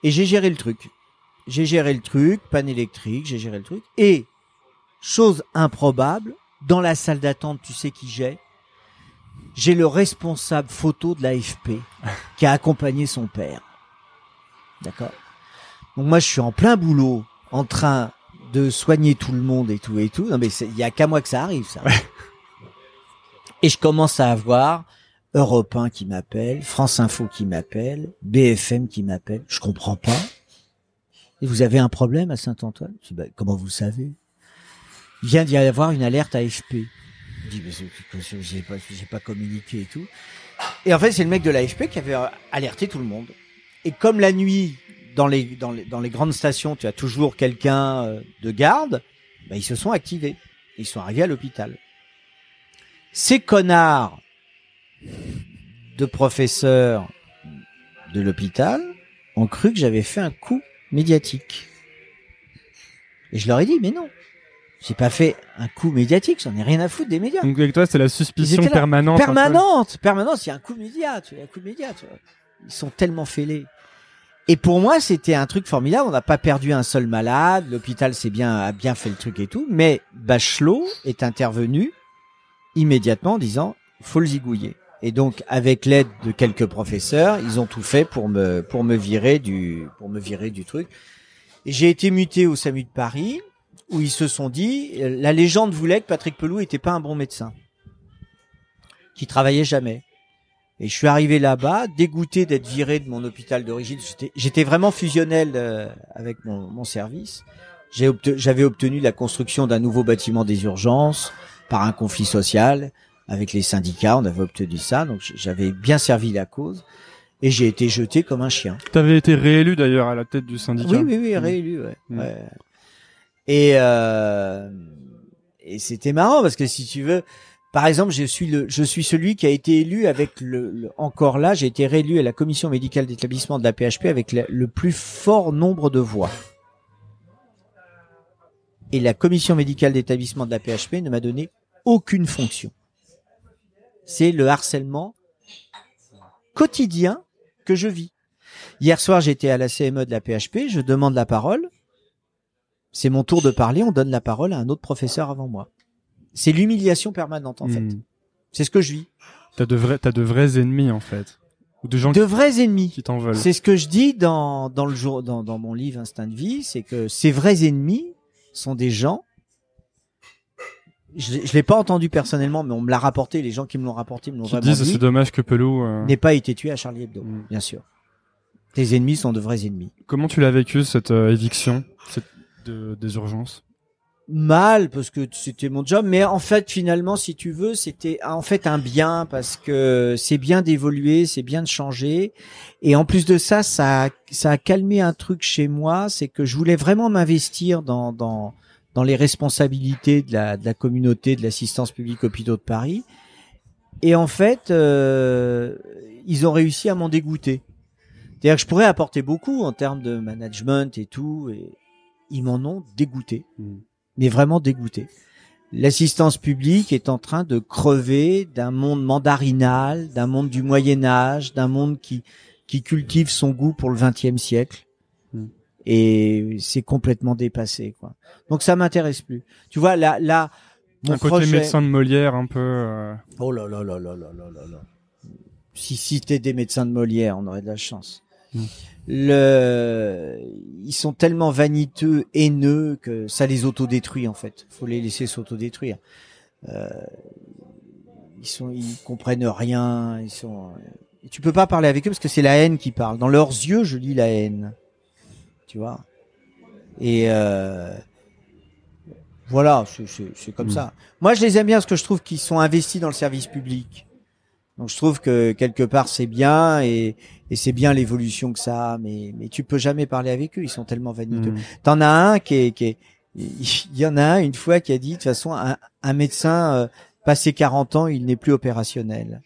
Et j'ai géré le truc. J'ai géré le truc, panne électrique, j'ai géré le truc. Et chose improbable, dans la salle d'attente, tu sais qui j'ai? J'ai le responsable photo de l'AFP qui a accompagné son père. D'accord? Donc moi, je suis en plein boulot, en train de soigner tout le monde et tout et tout. Non mais il y a qu'à moi que ça arrive, ça. Et je commence à avoir Europe 1 qui m'appelle, France Info qui m'appelle, BFM qui m'appelle. Je comprends pas. Et vous avez un problème à Saint-Antoine? Bah, Comment vous le savez? Il vient d'y avoir une alerte AFP. Dis, mais j'ai pas, communiqué et tout. Et en fait, c'est le mec de l'AFP qui avait euh, alerté tout le monde. Et comme la nuit, dans les grandes stations, tu as toujours quelqu'un euh, de garde, bah, ils se sont activés. Ils sont arrivés à l'hôpital. Ces connards de professeurs de l'hôpital ont cru que j'avais fait un coup médiatique. Et je leur ai dit, mais non. J'ai pas fait un coup médiatique, j'en ai rien à foutre des médias. Donc avec toi, c'est la suspicion permanente. Permanente, permanente, il y a un coup média, tu vois, un coup média, tu vois. Ils sont tellement fêlés. Et pour moi, c'était un truc formidable. On n'a pas perdu un seul malade. L'hôpital s'est bien, a bien fait le truc et tout. Mais Bachelot est intervenu immédiatement en disant, faut le zigouiller. Et donc, avec l'aide de quelques professeurs, ils ont tout fait pour me, pour me virer du, pour me virer du truc. J'ai été muté au SAMU de Paris, où ils se sont dit, euh, la légende voulait que Patrick Pelou était pas un bon médecin. Qui travaillait jamais. Et je suis arrivé là-bas, dégoûté d'être viré de mon hôpital d'origine. J'étais- vraiment fusionnel euh, avec mon, mon service. J'avais obtenu la construction d'un nouveau bâtiment des urgences par un conflit social avec les syndicats. On avait obtenu ça, donc j'avais bien servi la cause. Et j'ai été jeté comme un chien. Tu avais été réélu d'ailleurs à la tête du syndicat. Oui, oui, oui, réélu, ouais. Mm. ouais. Et, euh, et c'était marrant parce que si tu veux, par exemple, je suis le, je suis celui qui a été élu avec le, encore là, j'ai été réélu à la commission médicale d'établissement de la PHP avec le plus fort nombre de voix. Et la commission médicale d'établissement de la PHP ne m'a donné aucune fonction. C'est le harcèlement quotidien que je vis. Hier soir, j'étais à la CME de la PHP, je demande la parole. C'est mon tour de parler, on donne la parole à un autre professeur avant moi. C'est l'humiliation permanente, en fait. Mm. C'est ce que je vis. T'as de vrais, t'as de vrais ennemis en fait, ou de gens De vrais ennemis. qui t'en veulent. C'est ce que je dis dans, dans le jour, dans, dans mon livre Instinct de vie, c'est que ces vrais ennemis sont des gens. Je, je l'ai pas entendu personnellement, mais on me l'a rapporté. Les gens qui me l'ont rapporté me l'ont vraiment disent dit. c'est dommage que Pelou. euh, N'ait pas été tué à Charlie Hebdo, Mm. bien sûr. Tes ennemis sont de vrais ennemis. Comment tu l'as vécu cette euh, éviction cette, de, des urgences. Mal parce que c'était mon job mais en fait finalement si tu veux c'était en fait un bien parce que c'est bien d'évoluer c'est bien de changer. Et en plus de ça ça a, ça a calmé un truc chez moi c'est que je voulais vraiment m'investir dans dans dans les responsabilités de la de la communauté de l'assistance publique hôpitaux de Paris. Et en fait euh, ils ont réussi à m'en dégoûter. C'est-à-dire que je pourrais apporter beaucoup en termes de management et tout et ils m'en ont dégoûté mais vraiment dégoûté. L'assistance publique est en train de crever d'un monde mandarinal, d'un monde du Moyen Âge, d'un monde qui qui cultive son goût pour le XXe siècle. Mm. Et c'est complètement dépassé, quoi. Donc ça m'intéresse plus. Tu vois, là, là, mon Un côté projet. médecin de Molière un peu. euh, Oh là là là là là là là là. Si si t'es des médecins de Molière, on aurait de la chance. Le, ils sont tellement vaniteux, haineux que ça les autodétruit en fait. Faut les laisser s'autodétruire. Euh, ils sont, ils comprennent rien. Ils sont. et tu peux pas parler avec eux parce que c'est la haine qui parle. Dans leurs yeux, je lis la haine. Tu vois? Et euh, voilà, c'est- comme Mm. ça. Moi, je les aime bien parce que je trouve qu'ils sont investis dans le service public. Donc, je trouve que quelque part c'est bien et, et c'est bien l'évolution que ça a. Mais mais tu peux jamais parler avec eux. Ils sont tellement vaniteux. mm. T'en as un qui est, qui est, il y en a un une fois qui a dit de toute façon un, un médecin euh, passé 40 ans il n'est plus opérationnel.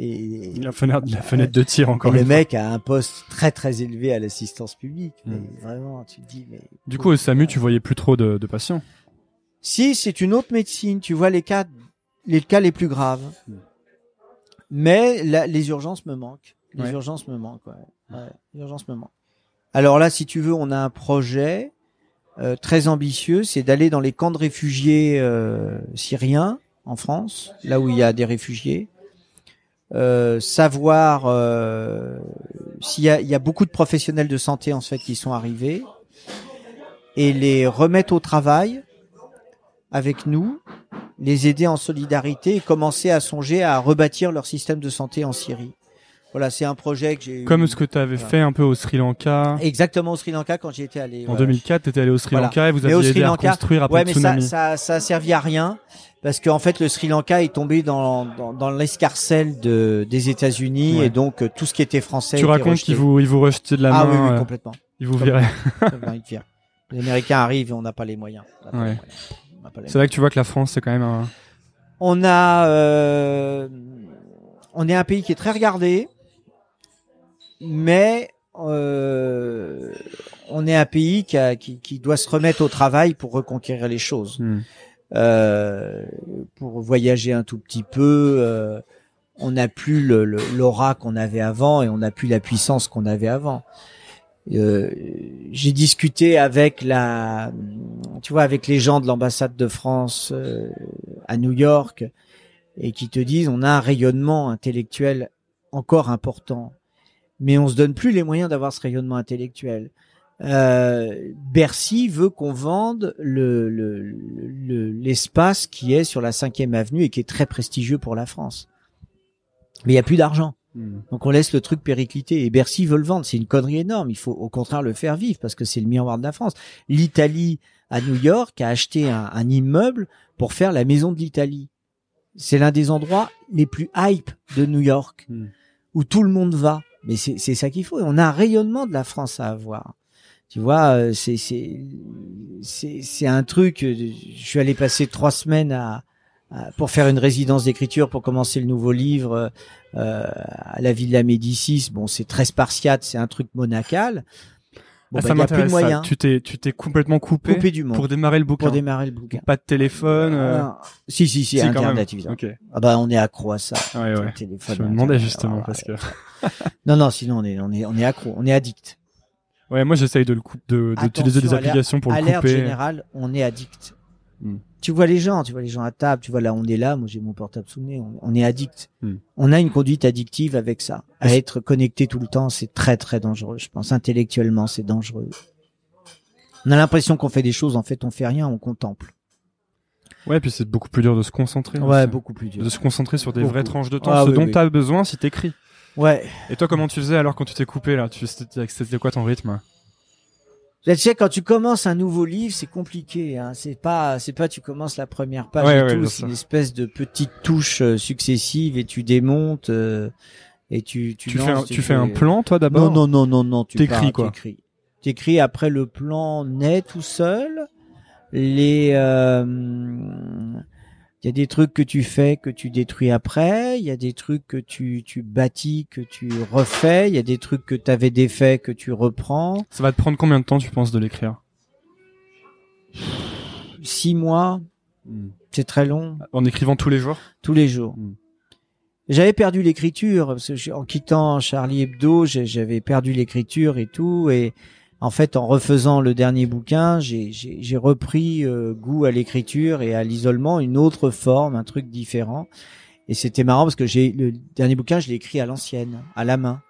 Et, La fenêtre, la fenêtre de tir encore et une le fois. mec a un poste très très élevé à l'assistance publique. Mm. Mais vraiment, tu te dis mais Du coup, au SAMU, tu voyais plus trop de, de patients. Si, c'est une autre médecine. Tu vois les cas, les cas les plus graves. Mm. Mais la- les urgences me manquent. Les Ouais. urgences me manquent. Ouais. Ouais, les urgences me manquent. Alors là, si tu veux, on a un projet euh, très ambitieux, c'est d'aller dans les camps de réfugiés euh, syriens en France, là où il y a des réfugiés. Euh, savoir euh, s'il y a, il y a beaucoup de professionnels de santé en fait qui sont arrivés et les remettre au travail avec nous, les aider en solidarité et commencer à songer à rebâtir leur système de santé en Syrie. Voilà, c'est un projet que j'ai eu Comme ce que tu avais Voilà. fait un peu au Sri Lanka. exactement au Sri Lanka quand j'y étais allé. En voilà. 2004, tu étais allé au Sri Voilà. Lanka et vous Mais aviez aidé à Lanka- reconstruire après Ouais, mais ça, tsunami. ça, ça a servi à rien parce qu'en fait le Sri Lanka est tombé dans dans, dans l'escarcelle de des États-Unis Ouais. et donc euh, tout ce qui était français. tu était racontes qu'ils vous, ils vous rejetaient de la ah main, oui, oui euh, complètement. ils vous viraient. <laughs> Les Américains arrivent et on n'a pas les moyens. On C'est là que tu vois que la France, c'est quand même un... On a, euh, on est un pays qui est très regardé, mais euh, on est un pays qui, a- qui, qui doit se remettre au travail pour reconquérir les choses, Hmm. Euh, pour voyager un tout petit peu. on n'a plus le- le- l'aura qu'on avait avant et on n'a plus la puissance qu'on avait avant. Euh, j'ai discuté avec la, tu vois, avec les gens de l'ambassade de France euh, à New York et qui te disent on a un rayonnement intellectuel encore important, mais on se donne plus les moyens d'avoir ce rayonnement intellectuel. Euh, Bercy veut qu'on vende le le- le- l'espace qui est sur la cinquième avenue et qui est très prestigieux pour la France. Mais il y a plus d'argent. Hmm. Donc on laisse le truc péricliter et Bercy veut le vendre. C'est une connerie énorme. Il faut au contraire le faire vivre parce que c'est le miroir de la France. L'Italie à New York a acheté un, un immeuble pour faire la maison de l'Italie. c'est l'un des endroits les plus hype de New York, Hmm. où tout le monde va. Mais c'est ça qu'il faut. On a un rayonnement de la France à avoir. Tu vois, euh, c'est c'est c'est un truc. euh, Je suis allé passer trois semaines à- pour faire une résidence d'écriture pour commencer le nouveau livre euh, à la Villa Médicis. Bon, c'est très spartiate, c'est un truc monacal. Bon, Ah, bah, ça m'intéresse. Tu t'es, tu t'es complètement coupé, Coupé du monde pour démarrer le bouquin. pour démarrer le bouquin. Pas de téléphone. euh, Ah, si si si, si, quand internet évidemment. Ok. Ah bah on est accro à ça. Ouais, ouais. téléphone, Je me demandais justement Ah, parce que. <laughs> Non non, sinon on est on est on est accro, on est addict. Ouais, moi j'essaye de le coup, de, d'utiliser des applications pour le couper. générale, on est addict. Hmm. Tu vois les gens, tu vois les gens à table, tu vois là on est là, moi j'ai mon portable sous le nez, on, on est addict. Hmm. On a une conduite addictive avec ça. À être connecté tout le temps, c'est très très dangereux. Je pense intellectuellement, c'est dangereux. On a l'impression qu'on fait des choses, en fait on fait rien, on contemple. Ouais, puis c'est beaucoup plus dur de se concentrer. Ouais, aussi. beaucoup plus dur. De se concentrer sur des Beaucoup. vraies tranches de temps, Ah ce oui, dont oui. t'as besoin si t'écris. Ouais. Et toi, comment tu faisais alors quand tu t'es coupé là? Tu c'était quoi ton rythme? Tu sais, quand tu commences un nouveau livre, c'est compliqué. Hein. C'est pas, c'est pas, tu commences la première page Ouais, et ouais, tout. C'est une espèce de petites touches euh, successives et tu démontes euh, et tu, tu, Tu, fais un, tu fais un plan toi d'abord Non, non, non, non, non. Tu T'écris, pars, quoi. T'écris. T'écris. Après, le plan naît tout seul. Les, euh, il y a des trucs que tu fais que tu détruis après. Il y a des trucs que tu, tu bâtis que tu refais. Il y a des trucs que tu avais défaits que tu reprends. Ça va te prendre combien de temps tu penses de l'écrire? Six mois, c'est très long. En écrivant tous les jours? Tous les jours. Mm. J'avais perdu l'écriture en quittant Charlie Hebdo, j'avais perdu l'écriture et tout. Et en fait, en refaisant le dernier bouquin, j'ai- repris euh, goût à l'écriture et à l'isolement, une autre forme, un truc différent. Et c'était marrant parce que j'ai le dernier bouquin, je l'ai écrit à l'ancienne, à la main.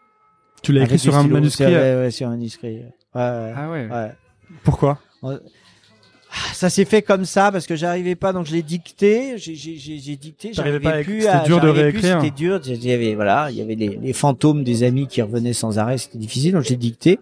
Tu l'as écrit sur un manuscrit C'est- Ouais, ouais, sur un manuscrit. Ouais, Ah ouais. ouais. Pourquoi? Ça s'est fait comme ça parce que j'arrivais pas, donc je l'ai dicté. J'ai dicté. J'arrivais pas à- plus. c'était dur de réécrire. C'était dur. Il y avait voilà, il y avait les, les fantômes des amis qui revenaient sans arrêt. C'était difficile, donc j'ai dicté.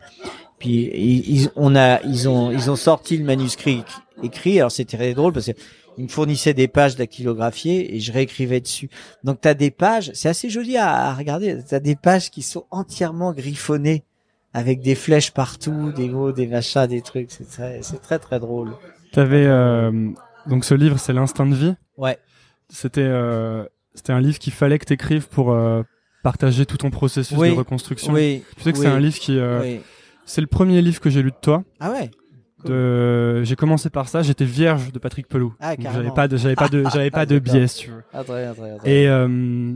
Puis ils, on a, ils ont, ils ont sorti le manuscrit écrit. Alors c'était très drôle parce que ils me fournissaient des pages dactylographiées et je réécrivais dessus. Donc t'as des pages, c'est assez joli à, à regarder. T'as des pages qui sont entièrement griffonnées avec des flèches partout, des mots, des machins, des trucs. C'est très, c'est très très drôle. T'avais euh, donc ce livre, c'est l'instinct de vie. Ouais. C'était euh, c'était un livre qu'il fallait que t'écrives pour euh, partager tout ton processus Oui. de reconstruction. Oui. Tu sais que oui, c'est un livre qui euh, oui. C'est le premier livre que j'ai lu de toi. Ah ouais. De... J'ai commencé par ça. J'étais vierge de Patrick Pelou. Ah, carrément. j'avais pas de j'avais pas de <laughs> j'avais pas de D'accord. biais, si tu veux. Ah très bien, très bien. très bien. Et euh,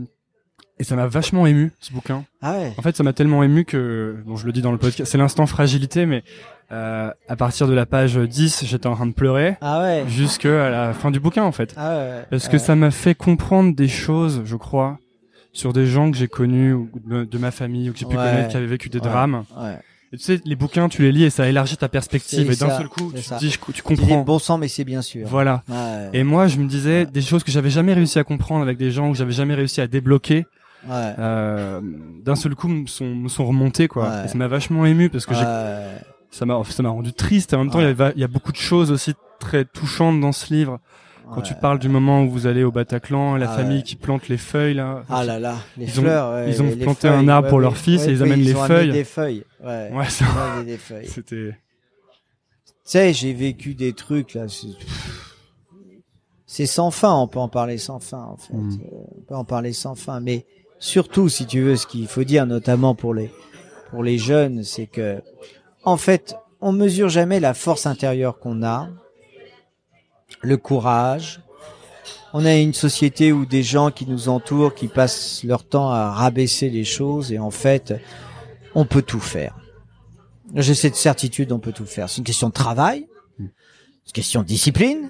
et ça m'a vachement ému ce bouquin. Ah ouais. En fait, ça m'a tellement ému que, bon, je le dis dans le podcast, c'est l'instant fragilité, mais euh, à partir de la page 10, j'étais en train de pleurer Ah ouais. jusqu'à la fin du bouquin, en fait. Ah ouais. Parce Ah que ouais. ça m'a fait comprendre des choses, je crois, sur des gens que j'ai connus, ou de, de ma famille, ou que j'ai pu Ouais. connaître, qui avaient vécu des drames. Ouais. Et tu sais, les bouquins, tu les lis et ça élargit ta perspective. Et d'un seul coup, tu dis, tu Tu dis comprends. bon sang, mais c'est bien sûr. Voilà. Ouais. Et moi, je me disais des choses que j'avais jamais réussi à comprendre avec des gens, que j'avais jamais réussi à débloquer. Ouais. Euh, d'un seul coup, me sont, me sont remontés, quoi. Ouais. Et ça m'a vachement ému parce que j'ai ça m'a ça m'a rendu triste et en même temps il y, avait- il y a beaucoup de choses aussi très touchantes dans ce livre quand tu parles du moment où vous allez au Bataclan la Ah famille ouais. qui plante les feuilles là Ah là là, les Ils ont- fleurs. ouais, ils ont les- les planté un arbre pour leur fils et ils amènent les ont feuilles. Des feuilles. Ouais. ça- Ils ont des feuilles. <laughs> Tu c'était sais, j'ai vécu des trucs là. c'est- sans fin. On peut en parler sans fin. En fait, Mm. Euh, on peut en parler sans fin. Mais surtout, si tu veux, ce qu'il faut dire, notamment pour les pour les jeunes, c'est que en fait, on mesure jamais la force intérieure qu'on a, le courage. On a une société où des gens qui nous entourent, qui passent leur temps à rabaisser les choses, et en fait, on peut tout faire. J'ai cette certitude, on peut tout faire. C'est une question de travail, c'est une question de discipline,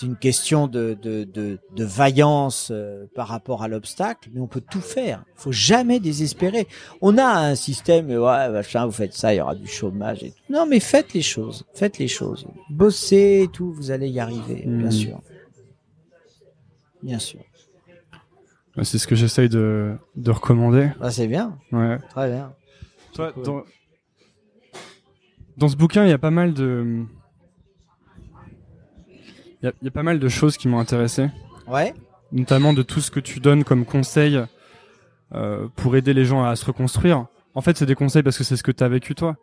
c'est une question de, de, de, de vaillance euh, par rapport à l'obstacle, mais on peut tout faire. Il faut jamais désespérer. On a un système, euh, ouais, machin, vous faites ça, il y aura du chômage et tout. Non, mais faites les choses, faites les choses. Bossez et tout, vous allez y arriver, bien Mhm. sûr. Bien sûr. ouais, c'est ce que j'essaye de de recommander Ah, c'est bien, ouais très bien. toi cool. dans dans ce bouquin il y a pas mal de il y a, il y a pas mal de choses qui m'ont intéressé Ouais. notamment de tout ce que tu donnes comme conseil euh, pour aider les gens à se reconstruire. En fait, c'est des conseils parce que c'est ce que tu as vécu toi.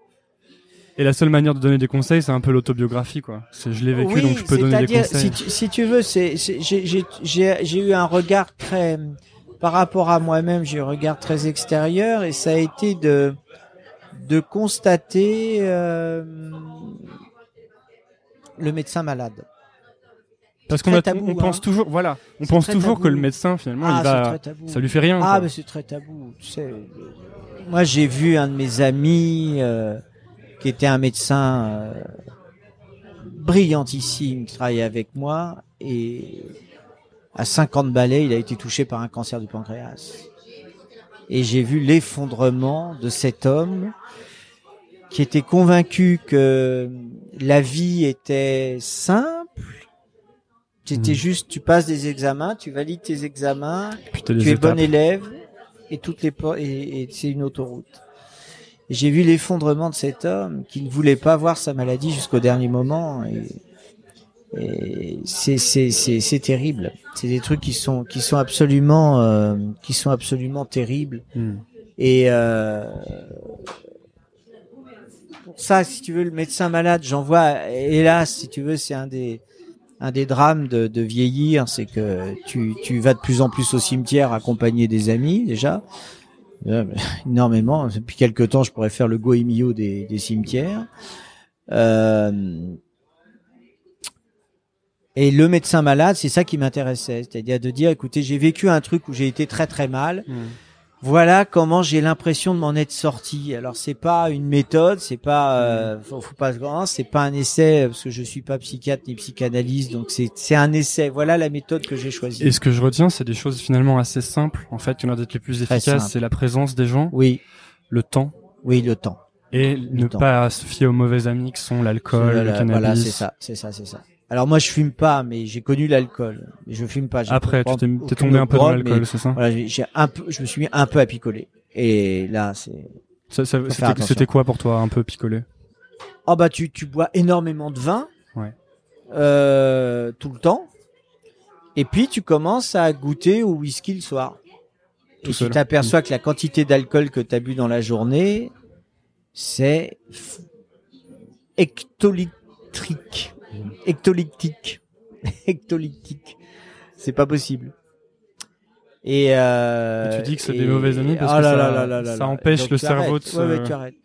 Et la seule manière de donner des conseils, c'est un peu l'autobiographie, quoi. C'est je l'ai vécu, Oui, donc je peux donner des conseils. Si tu, si tu veux, c'est, j'ai eu un regard très, par rapport à moi-même, j'ai eu un regard très extérieur et ça a été de, de constater euh, le médecin malade. Parce qu'on on pense hein. toujours, voilà, on pense toujours tabou. que le médecin finalement, ah, il va, ça lui fait rien. Ah, quoi. mais c'est très tabou. Tu sais, moi, j'ai vu un de mes amis euh, qui était un médecin euh, brillantissime qui travaillait avec moi et à 50 balais, il a été touché par un cancer du pancréas. Et j'ai vu l'effondrement de cet homme qui était convaincu que la vie était simple. C'était Mhm. juste, tu passes des examens, tu valides tes examens, tu es étapes. bon élève et toutes les et, et c'est une autoroute. J'ai vu l'effondrement de cet homme qui ne voulait pas voir sa maladie jusqu'au dernier moment et, et c'est terrible. C'est des trucs qui sont qui sont absolument euh, qui sont absolument terribles Hmm. et euh, pour ça si tu veux le médecin malade, j'en vois hélas si tu veux c'est un des un des drames de, vieillir, c'est que tu, vas de plus en plus au cimetière accompagner des amis déjà. Euh, <laughs> énormément. Depuis quelque temps, je pourrais faire le goemio des, des cimetières. Euh, et le médecin malade, c'est ça qui m'intéressait, c'est-à-dire de dire, écoutez, j'ai vécu un truc où j'ai été très très mal. Hmm. Voilà comment j'ai l'impression de m'en être sorti. Alors c'est pas une méthode, c'est pas, euh, faut, faut pas se grand, c'est pas un essai parce que je suis pas psychiatre ni psychanalyste, donc c'est c'est un essai. Voilà la méthode que j'ai choisie. Et ce que je retiens, c'est des choses finalement assez simples. En fait, qui ont l'air d'être les plus efficaces, c'est la présence des gens, Oui, le temps, oui, le temps. et ne temps. pas se fier aux mauvais amis qui sont l'alcool, le cannabis. voilà, c'est ça, c'est ça, c'est ça. Alors moi je fume pas, mais j'ai connu l'alcool. Mais Je fume pas. Après, tu t'es tombé un peu dans l'alcool, c'est ça Voilà, j'ai un peu, je me suis mis un peu à picoler. Et là c'est. Ça- ça- faire C'était quoi pour toi, un peu picolé Oh bah tu tu bois énormément de vin. Ouais. Euh, tout le temps. Et puis tu commences à goûter au whisky le soir. Tout et seul. tu t'aperçois que la quantité d'alcool que tu as bu dans la journée, c'est hectolitrique. Hectolytique. Hectolytique. <laughs> C'est pas possible. Et, euh, Et tu dis que c'est et- des mauvais amis parce oh que là ça- là là empêche Donc le cerveau arrêtes. de se- Ouais, ouais, tu arrêtes.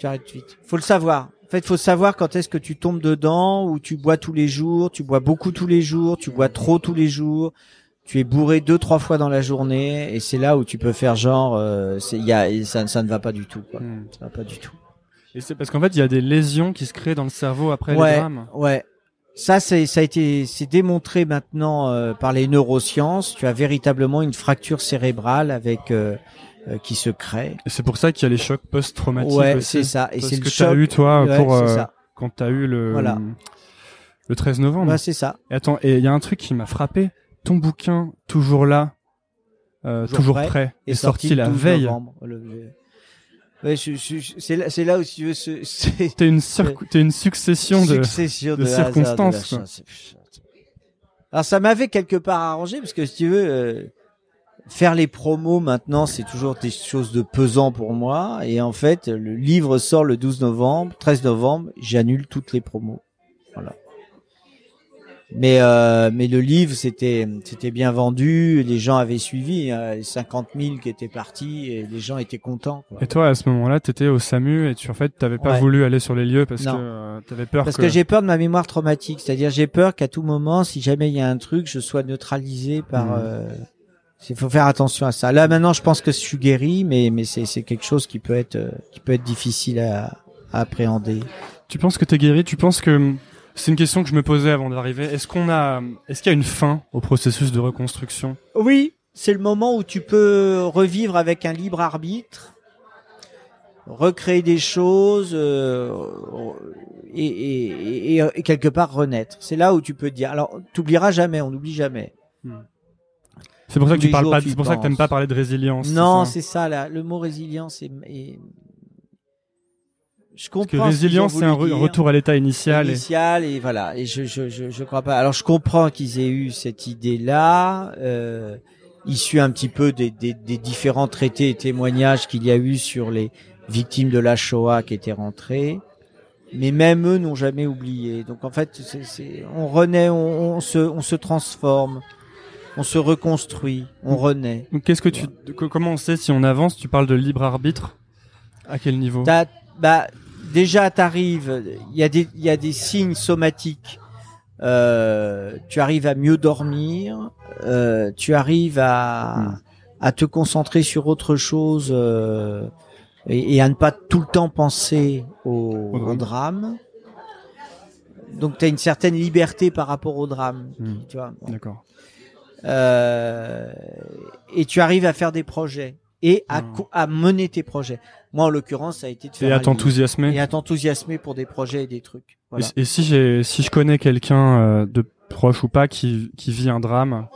Tu arrêtes vite. Faut le savoir. En fait, faut savoir quand est-ce que tu tombes dedans ou tu bois tous les jours, tu bois beaucoup tous les jours, tu bois trop tous les jours. Tu es bourré deux trois fois dans la journée et c'est là où tu peux faire genre euh, c'est il y a ça, ça ne va pas du tout quoi. Hmm. Ça va pas du tout. Et c'est parce qu'en fait, il y a des lésions qui se créent dans le cerveau après les ouais, drames. ouais. Ça c'est ça a été c'est démontré maintenant euh, par les neurosciences, tu as véritablement une fracture cérébrale avec euh, euh, qui se crée. C'est pour ça qu'il y a les chocs post-traumatiques Ouais, c'est ça et c'est le que choc. t'as eu toi Ouais, pour euh, quand t'as eu le Voilà. le 13 novembre. Ouais, c'est ça. Et attends, et il y a un truc qui m'a frappé. Ton bouquin, toujours là, euh, Toujours prêt, prêt, est est sorti, la 12 veille. novembre. Le- le- Ouais, je- je- je- c'est là, c'est là où si tu veux, ce- c'est <laughs> une, succession de. succession de de, hasards, de circonstances, quoi. Alors ça m'avait quelque part arrangé parce que si tu veux euh, faire les promos maintenant, c'est toujours des choses de pesant pour moi. Et en fait, le livre sort le 12 novembre, 13 novembre, j'annule toutes les promos. Mais euh, mais le livre c'était c'était bien vendu, les gens avaient suivi, euh, 50 000 qui étaient partis et les gens étaient contents. quoi. Et toi, à ce moment-là, t'étais au SAMU et tu en fait, t'avais pas Ouais. voulu aller sur les lieux parce Non. que euh, t'avais peur Parce que, j'ai peur de ma mémoire traumatique, c'est-à-dire j'ai peur qu'à tout moment, si jamais il y a un truc, je sois neutralisé par. Mhm. euh, Il faut faire attention à ça. Là maintenant, je pense que je suis guéri, mais mais c'est c'est quelque chose qui peut être euh, qui peut être difficile à, à appréhender. Tu penses que t'es guéri? Tu penses que c'est une question que je me posais avant d'arriver. Est-ce qu'on a, est-ce qu'il y a une fin au processus de reconstruction? Oui, c'est le moment où tu peux revivre avec un libre arbitre, recréer des choses euh, et, et, et, et quelque part renaître. C'est là où tu peux te dire. Alors, t'oublieras jamais, on n'oublie jamais. C'est pour ça que tu les parles pas. C'est pour ça que t'aimes pas parler de résilience. Non, c'est ça? Là, le mot résilience est, est- je Parce que comprends. qu'ils résilience, c'est un voulu re- dire. retour à l'état initial. initial et voilà. Et je, je, je, je crois pas. Alors, je comprends qu'ils aient eu cette idée-là, euh, issue un petit peu des, des, des différents traités et témoignages qu'il y a eu sur les victimes de la Shoah qui étaient rentrées. Mais même eux n'ont jamais oublié. Donc en fait, c'est, c'est, on renaît, on, on se, on se transforme, on se reconstruit, on renaît. Donc, qu'est-ce que tu, co- comment on sait si on avance? Tu parles de libre arbitre? À quel niveau? Bah, déjà, t'arrives, il y a des, il y a des signes somatiques. Euh, tu arrives à mieux dormir, euh, tu arrives à, Hmm. à te concentrer sur autre chose euh, et, et à ne pas tout le temps penser au, Au drame. Donc, tu as une certaine liberté par rapport au drame. Hmm. Tu vois. Bon. D'accord. Et tu arrives à faire des projets et à, Hmm. à mener tes projets. Moi, en l'occurrence, ça a été de faire Et à t'enthousiasmer. et à t'enthousiasmer pour des projets et des trucs. Voilà. Et, et si j'ai, si je connais quelqu'un euh, de proche ou pas qui, qui vit un drame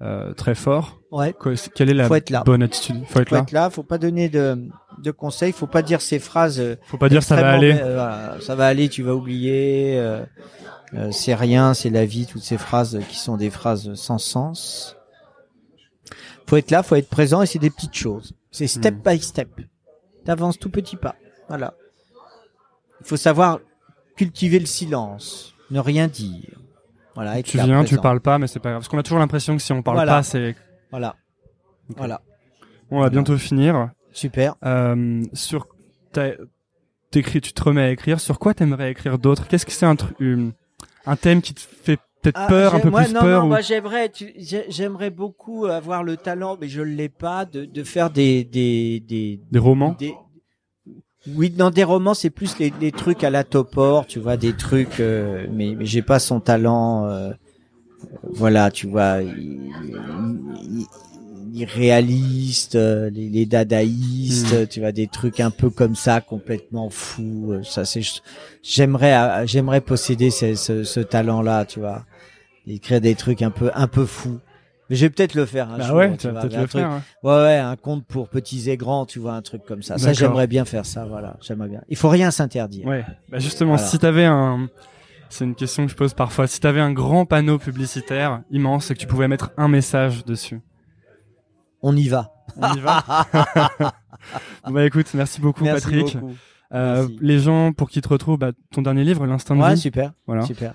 euh, très fort, Ouais. quelle est la Faut être là. bonne attitude? Faut être Faut là. être là, faut pas donner de, de conseils, faut pas dire ces phrases. euh, Faut pas dire ça va aller. euh, voilà, ça va aller, tu vas oublier. euh, c'est rien, c'est la vie. Toutes ces phrases qui sont des phrases sans sens. Faut être là, faut être présent et c'est des petites choses. C'est step Hmm. by step. T'avances tout petit pas. Voilà. Il faut savoir cultiver le silence, ne rien dire. Voilà. Tu viens, tu présent. parles pas, mais c'est pas grave. Parce qu'on a toujours l'impression que si on parle Voilà. pas, c'est. Voilà. Voilà. On va bientôt finir. Super. Euh, sur, t'écris, tu te remets à écrire. Sur quoi t'aimerais écrire d'autres Qu'est-ce que c'est un truc, un thème qui te fait peut-être Ah, peur, un peu moi, plus non, peur non, ou- moi, j'aimerais, j'aimerais beaucoup avoir le talent, mais je l'ai pas, de, de faire des, des, des, des romans? des- oui, dans des romans, c'est plus les, les trucs à la Topor, tu vois, des trucs, euh, mais, mais j'ai pas son talent, euh, voilà, tu vois, il- il- il- irréaliste, euh, les, les dadaïstes, tu vois, des trucs un peu comme ça, complètement fous. euh, Ça, c'est, j'aimerais, euh, j'aimerais posséder ce, ce, ce talent-là, tu vois, écrire des trucs un peu, un peu fous. Mais je vais peut-être le faire. Un Bah ouais, tu vas peut-être le truc- faire. hein. Ouais, ouais, un conte pour petits et grands, tu vois, un truc comme ça. Ça, j'aimerais bien faire ça, voilà. J'aimerais bien. Il faut rien s'interdire. Ouais. Bah justement, Voilà. si t'avais un, c'est une question que je pose parfois. Si t'avais un grand panneau publicitaire immense et que tu pouvais mettre un message dessus, On y va. on y va. <laughs> Bah écoute, merci beaucoup Merci Patrick. beaucoup. Euh, Merci. les gens pour qui te retrouvent, bah, ton dernier livre, l'instant de Ouais, vie. super. Voilà. Super.